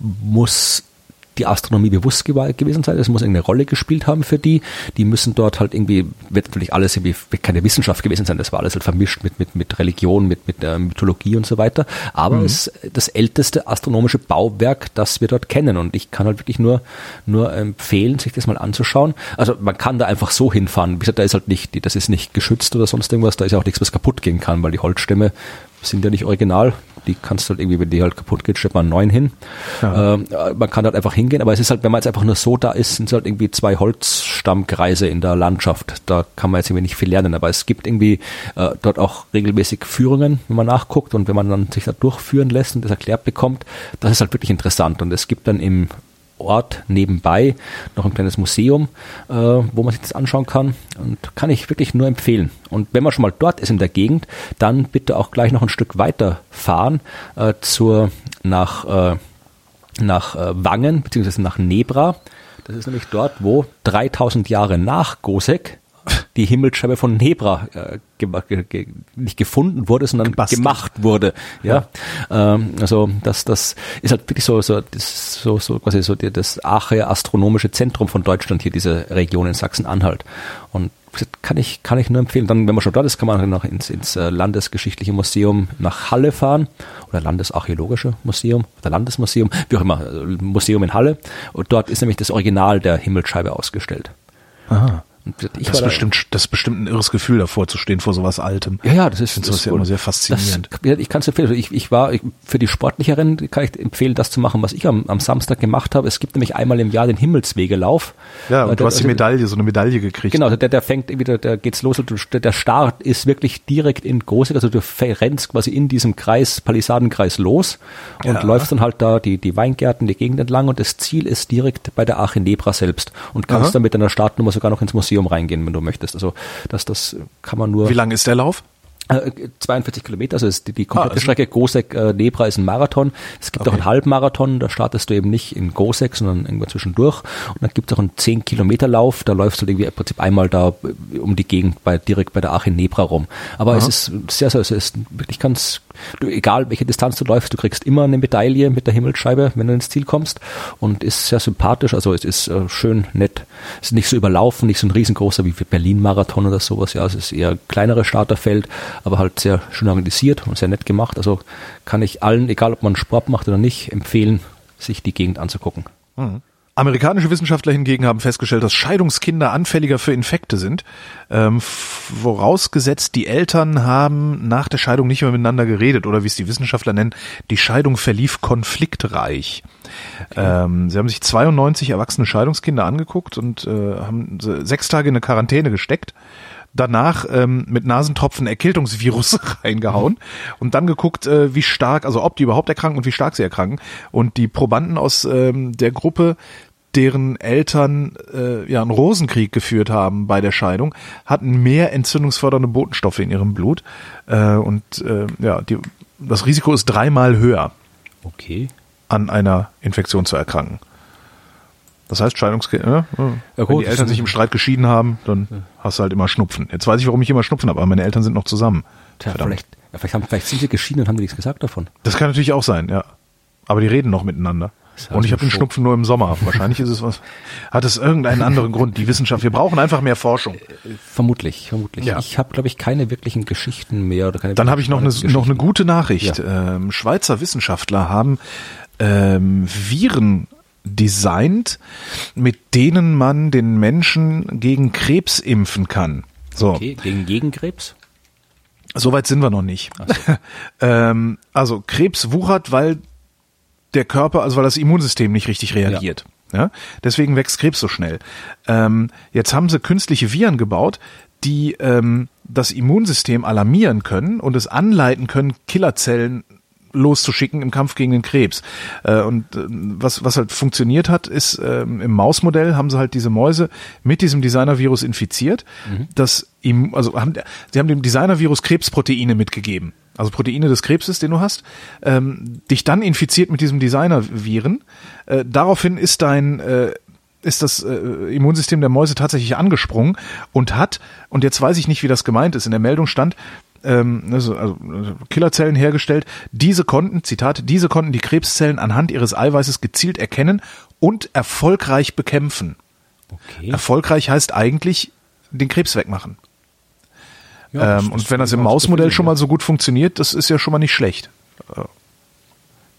C: muss die Astronomie bewusst gewesen sein, es muss eine Rolle gespielt haben für die. Die müssen dort halt irgendwie, wird natürlich alles irgendwie keine Wissenschaft gewesen sein, das war alles halt vermischt mit, mit, mit Religion, mit, mit äh, Mythologie und so weiter. Aber mhm. es ist das älteste astronomische Bauwerk, das wir dort kennen. Und ich kann halt wirklich nur, nur empfehlen, sich das mal anzuschauen. Also man kann da einfach so hinfahren. Wie gesagt, da ist halt nicht, das ist nicht geschützt oder sonst irgendwas, da ist ja auch nichts, was kaputt gehen kann, weil die Holzstämme sind ja nicht original. Die kannst du halt irgendwie, wenn die halt kaputt geht, stellt man einen neuen hin. Ja. Ähm, man kann halt einfach hingehen, aber es ist halt, wenn man jetzt einfach nur so da ist, sind es halt irgendwie zwei Holzstammkreise in der Landschaft. Da kann man jetzt irgendwie nicht viel lernen, aber es gibt irgendwie äh, dort auch regelmäßig Führungen, wenn man nachguckt und wenn man dann sich da durchführen lässt und das erklärt bekommt, das ist halt wirklich interessant. Und es gibt dann im Ort nebenbei noch ein kleines Museum, äh, wo man sich das anschauen kann und kann ich wirklich nur empfehlen. Und wenn man schon mal dort ist in der Gegend, dann bitte auch gleich noch ein Stück weiter fahren äh, zur nach äh, nach äh, Wangen beziehungsweise nach Nebra. Das ist nämlich dort, wo 3000 Jahre nach Gosek die Himmelsscheibe von Nebra äh, ge ge nicht gefunden wurde, sondern Gebastelt. gemacht wurde. Ja, ja. Ähm, also das das ist halt wirklich so so das, so so quasi so die, das Aachener astronomische Zentrum von Deutschland hier diese Region in Sachsen-Anhalt und kann ich kann ich nur empfehlen. Dann wenn man schon dort ist, kann man noch ins ins äh, Landesgeschichtliche Museum nach Halle fahren oder Landesarchäologische Museum oder Landesmuseum, wie auch immer, äh, Museum in Halle und dort ist nämlich das Original der Himmelsscheibe ausgestellt.
B: Aha. Ich das, ist bestimmt, das ist bestimmt ein irres Gefühl davor zu stehen vor sowas Altem.
C: Ja, ja, das ist,
B: das ist ja immer sehr faszinierend.
C: Das, ich kann es empfehlen. Also ich, ich war ich, für die Sportlicheren kann ich empfehlen, das zu machen, was ich am, am Samstag gemacht habe. Es gibt nämlich einmal im Jahr den Himmelswegelauf.
B: Ja, und äh, du hast die also Medaille, so eine Medaille gekriegt.
C: Genau, der, der fängt wieder, der geht's los. Der Start ist wirklich direkt in Große, also du rennst quasi in diesem Kreis, Palisadenkreis los und ja. läufst dann halt da die, die Weingärten, die Gegend entlang und das Ziel ist direkt bei der Arche Nebra selbst und kannst Aha. dann mit deiner Startnummer sogar noch ins Museum reingehen, wenn du möchtest. Also das, das kann man nur.
B: Wie lang ist der Lauf?
C: 42 äh, Kilometer, also ist die, die komplette ah, also Strecke Gosek äh, Nebra ist ein Marathon. Es gibt okay. auch einen Halbmarathon, da startest du eben nicht in Gosek, sondern irgendwo zwischendurch. Und dann gibt es auch einen 10 Kilometer Lauf, da läufst du irgendwie im Prinzip einmal da äh, um die Gegend bei direkt bei der Arche Nebra rum. Aber Aha. es ist sehr, sehr, es ist wirklich ganz, du, egal welche Distanz du läufst, du kriegst immer eine Medaille mit der Himmelsscheibe, wenn du ins Ziel kommst und ist sehr sympathisch, also es ist äh, schön nett. Es ist nicht so überlaufen, nicht so ein riesengroßer wie Berlin-Marathon oder sowas, ja, es ist eher kleineres Starterfeld aber halt sehr schön organisiert und sehr nett gemacht. Also kann ich allen, egal ob man Sport macht oder nicht, empfehlen, sich die Gegend anzugucken.
B: Mhm. Amerikanische Wissenschaftler hingegen haben festgestellt, dass Scheidungskinder anfälliger für Infekte sind. Ähm, vorausgesetzt, die Eltern haben nach der Scheidung nicht mehr miteinander geredet oder wie es die Wissenschaftler nennen, die Scheidung verlief konfliktreich. Okay. Ähm, sie haben sich 92 erwachsene Scheidungskinder angeguckt und äh, haben sechs Tage in eine Quarantäne gesteckt danach ähm, mit Nasentropfen Erkältungsvirus reingehauen und dann geguckt, äh, wie stark, also ob die überhaupt erkranken und wie stark sie erkranken. Und die Probanden aus ähm, der Gruppe, deren Eltern äh, ja einen Rosenkrieg geführt haben bei der Scheidung, hatten mehr entzündungsfördernde Botenstoffe in ihrem Blut. Äh, und äh, ja, die, das Risiko ist dreimal höher.
C: Okay.
B: An einer Infektion zu erkranken. Das heißt, Scheidungskinder, ja, ja, wenn die Eltern sich im Streit geschieden haben, dann ja. hast du halt immer Schnupfen. Jetzt weiß ich, warum ich immer Schnupfen habe, aber meine Eltern sind noch zusammen.
C: Tja, vielleicht, ja, vielleicht, haben, vielleicht sind sie geschieden und haben nichts gesagt davon.
B: Das kann natürlich auch sein, ja. Aber die reden noch miteinander. Und ich habe den Schnupfen nur im Sommer. Wahrscheinlich ist es was. Hat es irgendeinen anderen Grund? Die Wissenschaft. Wir brauchen einfach mehr Forschung.
C: Vermutlich, vermutlich. Ja. Ich habe, glaube ich, keine wirklichen Geschichten mehr oder keine.
B: Dann habe ich noch eine noch eine gute Nachricht. Ja. Ähm, Schweizer Wissenschaftler haben ähm, Viren designt, mit denen man den Menschen gegen Krebs impfen kann. So.
C: Okay, gegen Gegenkrebs?
B: Soweit sind wir noch nicht. So. ähm, also Krebs wuchert, weil der Körper, also weil das Immunsystem nicht richtig reagiert. Ja. ja? Deswegen wächst Krebs so schnell. Ähm, jetzt haben sie künstliche Viren gebaut, die ähm, das Immunsystem alarmieren können und es anleiten können, Killerzellen loszuschicken im Kampf gegen den Krebs. Äh, und äh, was, was halt funktioniert hat, ist ähm, im Mausmodell haben sie halt diese Mäuse mit diesem Designer-Virus infiziert. Mhm. Das ihm, also haben, sie haben dem Designer-Virus Krebsproteine mitgegeben. Also Proteine des Krebses, den du hast, ähm, dich dann infiziert mit diesem Designer-Viren. Äh, daraufhin ist dein ist das äh, Immunsystem der Mäuse tatsächlich angesprungen und hat, und jetzt weiß ich nicht, wie das gemeint ist, in der Meldung stand, ähm, also, also Killerzellen hergestellt. Diese konnten, Zitat, diese konnten die Krebszellen anhand ihres Eiweißes gezielt erkennen und erfolgreich bekämpfen.
C: Okay.
B: Erfolgreich heißt eigentlich den Krebs wegmachen.
C: Ja,
B: ähm, und wenn das im Mausmodell schon mal so gut funktioniert, das ist ja schon mal nicht schlecht.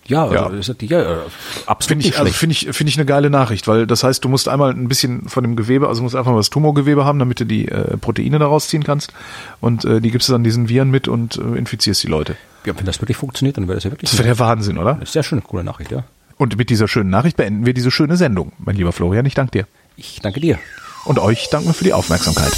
C: Ja, also
B: Ja.
C: das ist ja, absolut
B: Finde ich, also finde ich, finde ich eine geile Nachricht, weil das heißt, du musst einmal ein bisschen von dem Gewebe, also musst einfach mal das Tumorgewebe haben, damit du die äh, Proteine daraus ziehen kannst. Und äh, die gibst du dann diesen Viren mit und äh, infizierst die Leute.
C: ja, wenn das wirklich funktioniert, dann wäre das ja wirklich
B: Das wäre der Wahnsinn, oder?
C: eine sehr schöne, coole Nachricht, ja.
B: Und mit dieser schönen Nachricht beenden wir diese schöne Sendung. Mein lieber Florian, ich danke dir.
C: Ich danke dir.
B: Und euch danken wir für die Aufmerksamkeit.